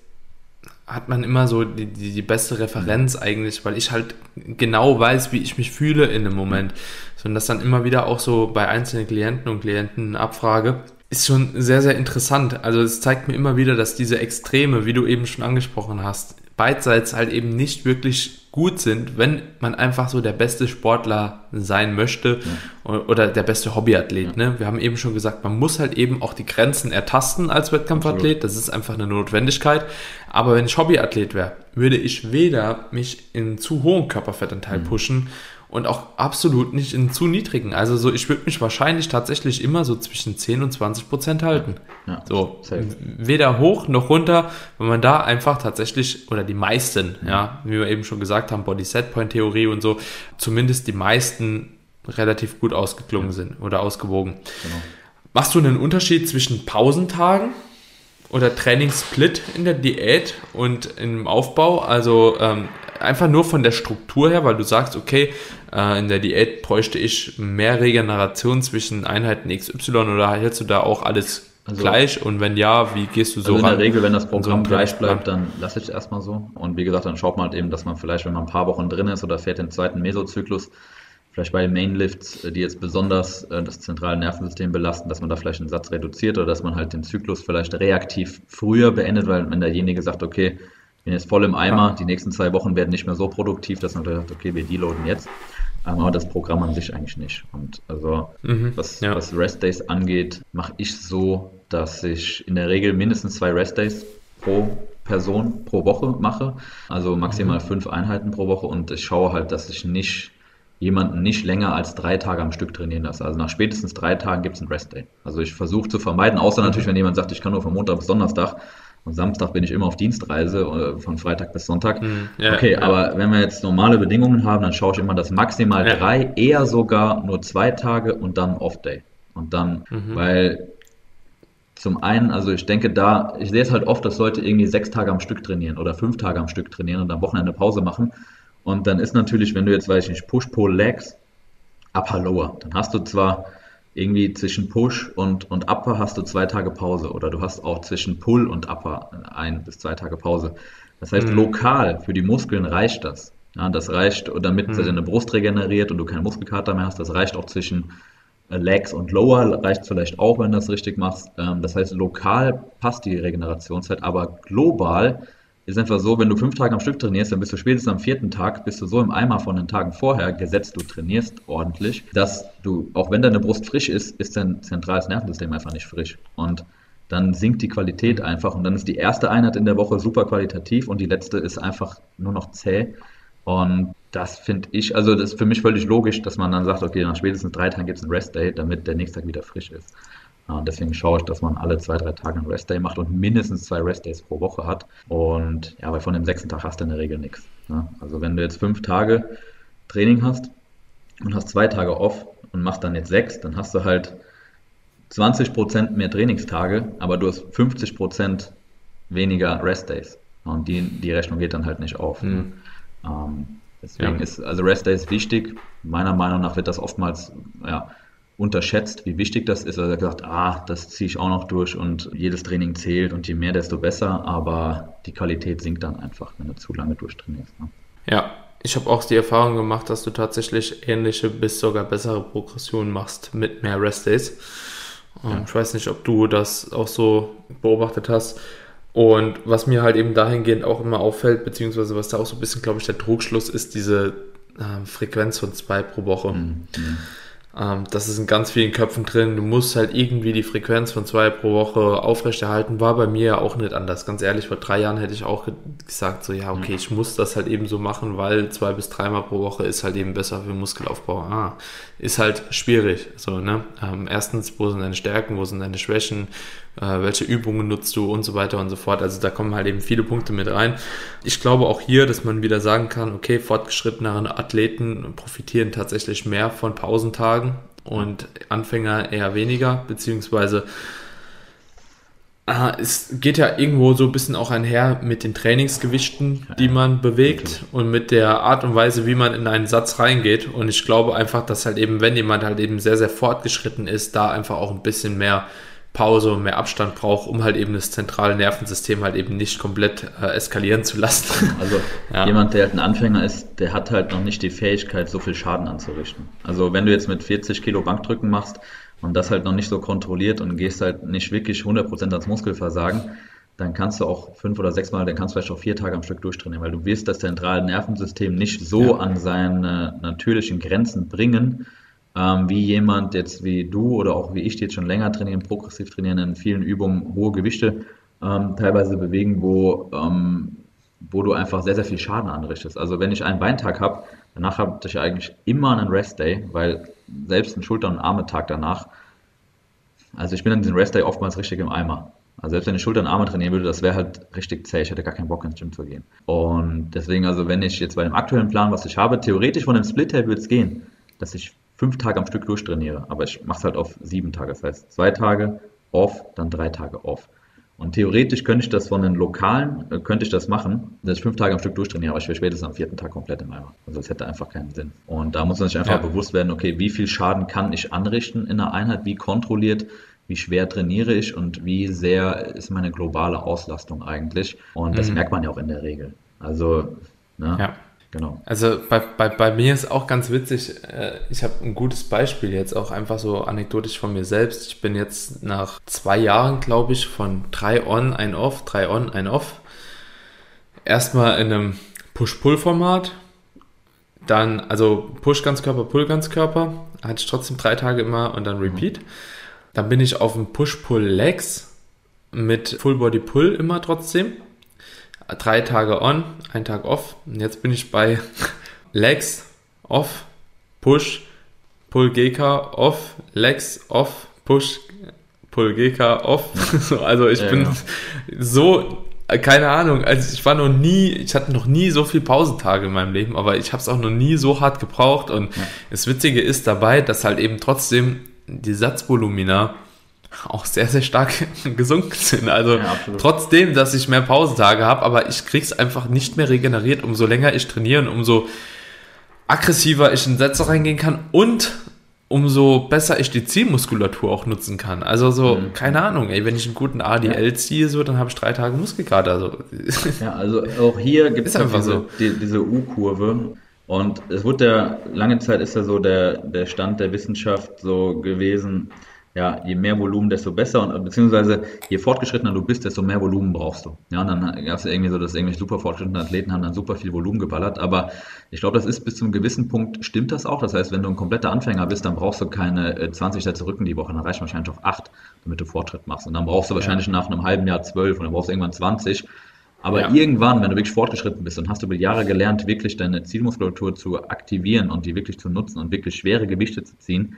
hat man immer so die, die, die, beste Referenz eigentlich, weil ich halt genau weiß, wie ich mich fühle in dem Moment. So, und das dann immer wieder auch so bei einzelnen Klienten und Klienten abfrage, ist schon sehr, sehr interessant. Also es zeigt mir immer wieder, dass diese Extreme, wie du eben schon angesprochen hast, beidseits halt eben nicht wirklich gut sind, wenn man einfach so der beste Sportler sein möchte ja. oder der beste Hobbyathlet. Ja. Ne? Wir haben eben schon gesagt, man muss halt eben auch die Grenzen ertasten als Wettkampfathlet. Das ist einfach eine Notwendigkeit. Aber wenn ich Hobbyathlet wäre, würde ich weder mich in zu hohen Körperfettanteil mhm. pushen und auch absolut nicht in zu niedrigen. Also so, ich würde mich wahrscheinlich tatsächlich immer so zwischen 10 und 20 Prozent halten. Ja, so, safe. weder hoch noch runter, wenn man da einfach tatsächlich, oder die meisten, mhm. ja, wie wir eben schon gesagt haben, Body-Set-Point-Theorie und so, zumindest die meisten relativ gut ausgeklungen ja. sind oder ausgewogen. Genau. Machst du einen Unterschied zwischen Pausentagen oder Trainingssplit in der Diät und im Aufbau? Also ähm, einfach nur von der Struktur her, weil du sagst, okay, äh, in der Diät bräuchte ich mehr Regeneration zwischen Einheiten XY oder hältst du da auch alles also, gleich? Und wenn ja, wie gehst du so also in ran? der Regel, wenn das Programm so gleich bleibt, dann lasse ich es erstmal so. Und wie gesagt, dann schaut man halt eben, dass man vielleicht, wenn man ein paar Wochen drin ist oder fährt den zweiten Mesozyklus, vielleicht bei den Mainlifts, äh, die jetzt besonders äh, das zentrale Nervensystem belasten, dass man da vielleicht einen Satz reduziert oder dass man halt den Zyklus vielleicht reaktiv früher beendet, weil wenn derjenige sagt, okay, bin jetzt voll im Eimer, die nächsten zwei Wochen werden nicht mehr so produktiv, dass man sagt, okay, wir deloaden jetzt. Ähm, aber das Programm an sich eigentlich nicht. Und also mhm, was, ja. was Rest Days angeht, mache ich so, dass ich in der Regel mindestens zwei Rest Days pro Person pro Woche mache. Also maximal mhm. fünf Einheiten pro Woche und ich schaue halt, dass ich nicht jemanden nicht länger als drei Tage am Stück trainieren lasse. Also nach spätestens drei Tagen gibt es einen Rest Day. Also ich versuche zu vermeiden, außer natürlich, wenn jemand sagt, ich kann nur von Montag bis Donnerstag, und Samstag bin ich immer auf Dienstreise, äh, von Freitag bis Sonntag. Mhm. Ja, okay, ja. aber wenn wir jetzt normale Bedingungen haben, dann schaue ich immer, dass maximal ja. drei, eher sogar nur zwei Tage und dann Off-Day. Und dann, mhm. weil zum einen, also ich denke da, ich sehe es halt oft, dass Leute irgendwie sechs Tage am Stück trainieren oder fünf Tage am Stück trainieren und am Wochenende Pause machen. Und dann ist natürlich, wenn du jetzt, weiß ich nicht, Push-Pull-Legs, Upper-Lower, dann hast du zwar irgendwie zwischen Push und, und Upper hast du zwei Tage Pause oder du hast auch zwischen Pull und Upper ein bis zwei Tage Pause. Das heißt, mhm. lokal für die Muskeln reicht das. Ja, das reicht, damit mhm. deine Brust regeneriert und du keinen Muskelkater mehr hast. Das reicht auch zwischen äh, Legs und Lower, reicht vielleicht auch, wenn du das richtig machst. Ähm, das heißt, lokal passt die Regenerationszeit, aber global ist einfach so, wenn du fünf Tage am Stück trainierst, dann bist du spätestens am vierten Tag, bist du so im Eimer von den Tagen vorher, gesetzt du trainierst ordentlich, dass du, auch wenn deine Brust frisch ist, ist dein zentrales Nervensystem einfach nicht frisch. Und dann sinkt die Qualität einfach und dann ist die erste Einheit in der Woche super qualitativ und die letzte ist einfach nur noch zäh. Und das finde ich, also das ist für mich völlig logisch, dass man dann sagt, okay, nach spätestens drei Tagen gibt es einen Rest Day, damit der nächste Tag wieder frisch ist. Und deswegen schaue ich, dass man alle zwei, drei Tage einen Rest Day macht und mindestens zwei Rest Days pro Woche hat. Und ja, weil von dem sechsten Tag hast du in der Regel nichts. Ne? Also wenn du jetzt fünf Tage Training hast und hast zwei Tage off und machst dann jetzt sechs, dann hast du halt 20 Prozent mehr Trainingstage, aber du hast 50 Prozent weniger Rest Days. Und die, die Rechnung geht dann halt nicht auf. Mhm. Ähm, deswegen ja. ist, also Rest Day ist wichtig. Meiner Meinung nach wird das oftmals, ja, unterschätzt, wie wichtig das ist. Also er hat gesagt, ah, das ziehe ich auch noch durch und jedes Training zählt und je mehr, desto besser. Aber die Qualität sinkt dann einfach, wenn du zu lange durchtrainierst. Ne? Ja, ich habe auch die Erfahrung gemacht, dass du tatsächlich ähnliche bis sogar bessere Progressionen machst mit mehr Rest Days. Ja. Ich weiß nicht, ob du das auch so beobachtet hast. Und was mir halt eben dahingehend auch immer auffällt, beziehungsweise was da auch so ein bisschen, glaube ich, der Trugschluss ist, diese äh, Frequenz von zwei pro Woche. Mhm. Ähm, das ist in ganz vielen Köpfen drin. Du musst halt irgendwie die Frequenz von zwei pro Woche aufrechterhalten. War bei mir ja auch nicht anders. Ganz ehrlich, vor drei Jahren hätte ich auch gesagt, so ja, okay, mhm. ich muss das halt eben so machen, weil zwei bis dreimal pro Woche ist halt eben besser für Muskelaufbau. Ah, ist halt schwierig. So, ne? Ähm, erstens, wo sind deine Stärken, wo sind deine Schwächen? äh, welche Übungen nutzt du und so weiter und so fort. Also da kommen halt eben viele Punkte mit rein. Ich glaube auch hier, dass man wieder sagen kann, okay, fortgeschrittenere Athleten profitieren tatsächlich mehr von Pausentagen und Anfänger eher weniger, beziehungsweise Ah, es geht ja irgendwo so ein bisschen auch einher mit den Trainingsgewichten, die man bewegt und mit der Art und Weise, wie man in einen Satz reingeht. Und ich glaube einfach, dass halt eben, wenn jemand halt eben sehr, sehr fortgeschritten ist, da einfach auch ein bisschen mehr Pause und mehr Abstand braucht, um halt eben das zentrale Nervensystem halt eben nicht komplett äh, eskalieren zu lassen. (laughs) Also ja. jemand, der halt ein Anfänger ist, der hat halt noch nicht die Fähigkeit, so viel Schaden anzurichten. Also wenn du jetzt mit 40 Kilo Bankdrücken machst, und das halt noch nicht so kontrolliert und gehst halt nicht wirklich 100% ans Muskelversagen, dann kannst du auch fünf oder sechs Mal, dann kannst du vielleicht auch vier Tage am Stück durchtrainieren, weil du wirst das zentrale Nervensystem nicht so ja. an seine natürlichen Grenzen bringen, ähm, wie jemand jetzt wie du oder auch wie ich, die jetzt schon länger trainieren, progressiv trainieren, in vielen Übungen hohe Gewichte ähm, teilweise bewegen, wo, ähm, wo du einfach sehr, sehr viel Schaden anrichtest. Also wenn ich einen Beintag habe, danach habe ich eigentlich immer einen Rest Day, weil selbst ein Schulter- und Arme-Tag danach. Also ich bin an diesem Rest-Day oftmals richtig im Eimer. Also selbst wenn ich Schulter und Arme trainieren würde, das wäre halt richtig zäh. Ich hätte gar keinen Bock ins Gym zu gehen. Und deswegen, also wenn ich jetzt bei dem aktuellen Plan, was ich habe, theoretisch von dem Split-Tape würde es gehen, dass ich fünf Tage am Stück durchtrainiere. Aber ich mache es halt auf sieben Tage. Das heißt, zwei Tage off, dann drei Tage off. Und theoretisch könnte ich das von den Lokalen, äh, könnte ich das machen, dass ich fünf Tage am Stück durchtrainiere, aber ich wäre spätestens am vierten Tag komplett im Eimer. Also das hätte einfach keinen Sinn. Und da muss man sich einfach ja. bewusst werden, okay, wie viel Schaden kann ich anrichten in einer Einheit, wie kontrolliert, wie schwer trainiere ich und wie sehr ist meine globale Auslastung eigentlich. Und das mhm. merkt man ja auch in der Regel. Also, ne? Ja. Genau. Also bei, bei, bei mir ist auch ganz witzig, äh, ich habe ein gutes Beispiel jetzt auch einfach so anekdotisch von mir selbst. Ich bin jetzt nach zwei Jahren, glaube ich, von drei On, ein Off, drei On, ein Off. Erstmal in einem Push-Pull-Format, dann, also Push-Ganzkörper, Pull-Ganzkörper, hatte ich trotzdem drei Tage immer und dann Repeat. Mhm. Dann bin ich auf dem Push-Pull-Legs mit Full-Body-Pull immer trotzdem drei Tage on, ein Tag off. Und jetzt bin ich bei (laughs) Legs, off, push, pull GK, off, Legs, off, push, pull GK, off. (laughs) also ich ja, bin ja. so, keine Ahnung, also ich war noch nie, ich hatte noch nie so viel Pausentage in meinem Leben, aber ich habe es auch noch nie so hart gebraucht. Und ja. das Witzige ist dabei, dass halt eben trotzdem die Satzvolumina auch sehr, sehr stark (laughs) gesunken sind. Also ja, trotzdem, dass ich mehr Pausentage habe, aber ich krieg's einfach nicht mehr regeneriert. Umso länger ich trainiere und umso aggressiver ich in Sätze reingehen kann und umso besser ich die Zielmuskulatur auch nutzen kann. Also so, mhm. keine Ahnung, ey, wenn ich einen guten ADL ja. ziehe, so, dann habe ich drei Tage Muskelkater. Also. (laughs) Ja, also auch hier gibt es einfach diese, so. die, diese U-Kurve. Und es wurde ja, lange Zeit ist ja so der, der Stand der Wissenschaft so gewesen, ja, je mehr Volumen, desto besser und beziehungsweise je fortgeschrittener du bist, desto mehr Volumen brauchst du. Ja, und dann gab es irgendwie so, dass irgendwelche super fortgeschrittenen Athleten haben dann super viel Volumen geballert, aber ich glaube, das ist bis zu einem gewissen Punkt, stimmt das auch. Das heißt, wenn du ein kompletter Anfänger bist, dann brauchst du keine 20 äh, Sätze Rücken die Woche, dann reicht wahrscheinlich auf 8, damit du Fortschritt machst. Und dann brauchst du wahrscheinlich ja. nach einem halben Jahr 12 und dann brauchst du irgendwann 20. Aber ja. irgendwann, wenn du wirklich fortgeschritten bist und hast über Jahre gelernt, wirklich deine Zielmuskulatur zu aktivieren und die wirklich zu nutzen und wirklich schwere Gewichte zu ziehen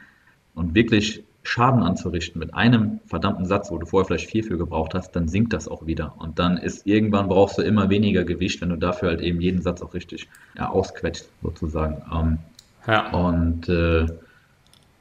und wirklich Schaden anzurichten mit einem verdammten Satz, wo du vorher vielleicht vier für gebraucht hast, dann sinkt das auch wieder. Und dann ist irgendwann brauchst du immer weniger Gewicht, wenn du dafür halt eben jeden Satz auch richtig ja, ausquetscht, sozusagen. Ähm, ja. Und äh,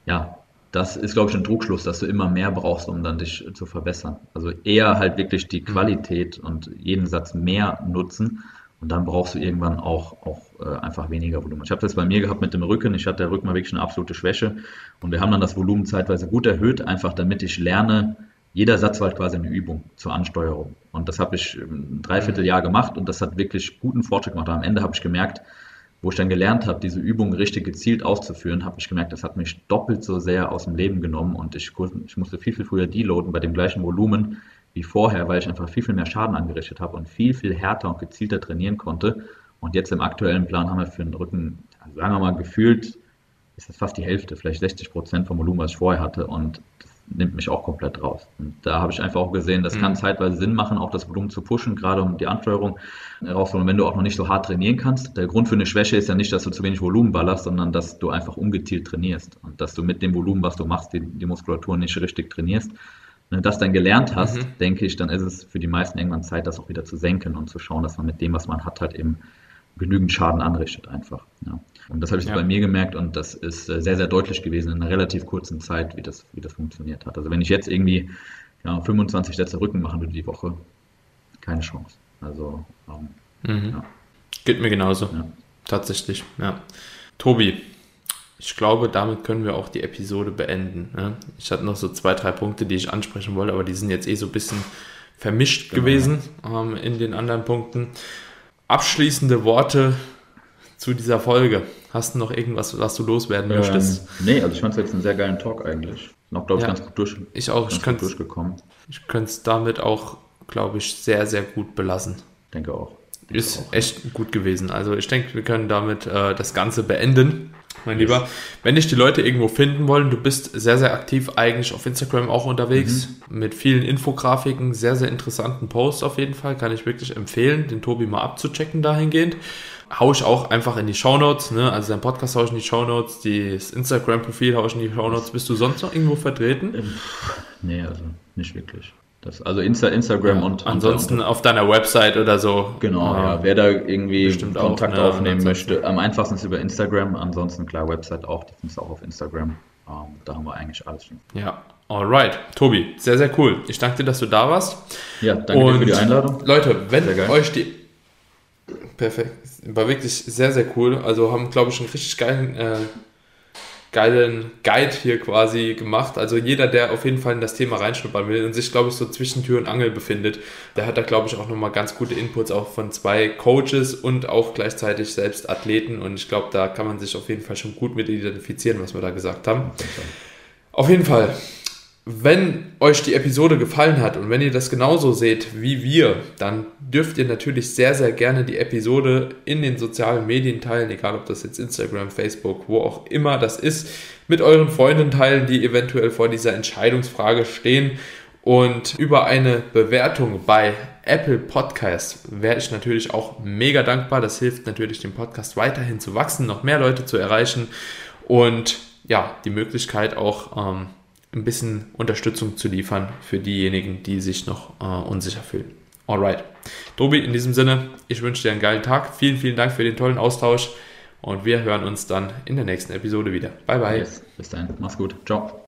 ja, das ist, glaube ich, ein Druckschluss, dass du immer mehr brauchst, um dann dich zu verbessern. Also eher halt wirklich die mhm. Qualität und jeden Satz mehr nutzen und dann brauchst du irgendwann auch, auch äh, einfach weniger Volumen. Ich habe das bei mir gehabt mit dem Rücken. Ich hatte der Rücken mal wirklich eine absolute Schwäche. Und wir haben dann das Volumen zeitweise gut erhöht, einfach damit ich lerne, jeder Satz war halt quasi eine Übung zur Ansteuerung. Und das habe ich ein Dreivierteljahr gemacht und das hat wirklich guten Fortschritt gemacht. Am Ende habe ich gemerkt, wo ich dann gelernt habe, diese Übung richtig gezielt auszuführen, habe ich gemerkt, das hat mich doppelt so sehr aus dem Leben genommen und ich, ich musste viel, viel früher deloaden bei dem gleichen Volumen, wie vorher, weil ich einfach viel, viel mehr Schaden angerichtet habe und viel, viel härter und gezielter trainieren konnte. Und jetzt im aktuellen Plan haben wir für den Rücken, sagen wir mal, gefühlt ist das fast die Hälfte, vielleicht 60 Prozent vom Volumen, was ich vorher hatte. Und das nimmt mich auch komplett raus. Und da habe ich einfach auch gesehen, das mhm. kann zeitweise Sinn machen, auch das Volumen zu pushen, gerade um die Ansteuerung herauszuholen, wenn du auch noch nicht so hart trainieren kannst. Der Grund für eine Schwäche ist ja nicht, dass du zu wenig Volumen ballerst, sondern dass du einfach ungezielt trainierst und dass du mit dem Volumen, was du machst, die, die Muskulatur nicht richtig trainierst. Wenn du das dann gelernt hast, mhm. denke ich, dann ist es für die meisten irgendwann Zeit, das auch wieder zu senken und zu schauen, dass man mit dem, was man hat, halt eben genügend Schaden anrichtet einfach. Ja. Und das habe ich ja. bei mir gemerkt und das ist äh, sehr, sehr deutlich gewesen in einer relativ kurzen Zeit, wie das, wie das funktioniert hat. Also wenn ich jetzt irgendwie ja, 25 Sätze Rücken machen würde die Woche, keine Chance. Also, ähm, mhm. ja. Geht mir genauso. Tatsächlich, ja. Tobi, ich glaube, damit können wir auch die Episode beenden. Ne? Ich hatte noch so zwei, drei Punkte, die ich ansprechen wollte, aber die sind jetzt eh so ein bisschen vermischt genau. gewesen ähm, in den anderen Punkten. Abschließende Worte zu dieser Folge. Hast du noch irgendwas, was du loswerden ähm, möchtest? Nee, also ich fand es jetzt einen sehr geilen Talk eigentlich. Noch, glaube ich, ja, ganz gut durch, ich auch. Ich könnte, durchgekommen. Ich könnte es damit auch, glaube ich, sehr, sehr gut belassen. Denke auch. Denke ist auch, echt gut gewesen. Also ich denke, wir können damit äh, das Ganze beenden mein. Lieber. Wenn dich die Leute irgendwo finden wollen, du bist sehr, sehr aktiv eigentlich auf Instagram auch unterwegs mhm. mit vielen Infografiken, sehr, sehr interessanten Posts auf jeden Fall. Kann ich wirklich empfehlen, den Tobi mal abzuchecken dahingehend. Hau ich auch einfach in die Shownotes, ne? also dein Podcast hau ich in die Shownotes, das Instagram-Profil hau ich in die Shownotes. Bist du sonst noch irgendwo vertreten? Ähm, nee, also nicht wirklich. Das, also Insta, Instagram ja, und. Ansonsten und, auf deiner Website oder so. Genau, ja. ja. Wer da irgendwie Kontakt auch, ne, aufnehmen möchte, am einfachsten ist über Instagram. Ansonsten klar, Website auch, die findest du auch auf Instagram. Um, ähm, da haben wir eigentlich alles schon. Ja, alright. Tobi, sehr, sehr cool. Ich danke dir, dass du da warst. Ja, danke und dir für die Einladung. Leute, wenn euch die. Perfekt. War wirklich sehr, sehr cool. Also haben, glaube ich, einen richtig geilen. Äh, geilen Guide hier quasi gemacht. Also jeder, der auf jeden Fall in das Thema reinschnuppern will und sich, glaube ich, so zwischen Tür und Angel befindet, der hat da, glaube ich, auch nochmal ganz gute Inputs auch von zwei Coaches und auch gleichzeitig selbst Athleten. Und ich glaube, da kann man sich auf jeden Fall schon gut mit identifizieren, was wir da gesagt haben. Auf jeden Fall wenn euch die Episode gefallen hat und wenn ihr das genauso seht wie wir, dann dürft ihr natürlich sehr, sehr gerne die Episode in den sozialen Medien teilen, egal ob das jetzt Instagram, Facebook, wo auch immer das ist, mit euren Freunden teilen, die eventuell vor dieser Entscheidungsfrage stehen. Und über eine Bewertung bei Apple Podcast wäre ich natürlich auch mega dankbar. Das hilft natürlich dem Podcast weiterhin zu wachsen, noch mehr Leute zu erreichen und ja, die Möglichkeit auch ähm, ein bisschen Unterstützung zu liefern für diejenigen, die sich noch äh, unsicher fühlen. Alright. Tobi, in diesem Sinne, ich wünsche dir einen geilen Tag. Vielen, vielen Dank für den tollen Austausch und wir hören uns dann in der nächsten Episode wieder. Bye, bye. Yes. Bis dahin. Mach's gut. Ciao.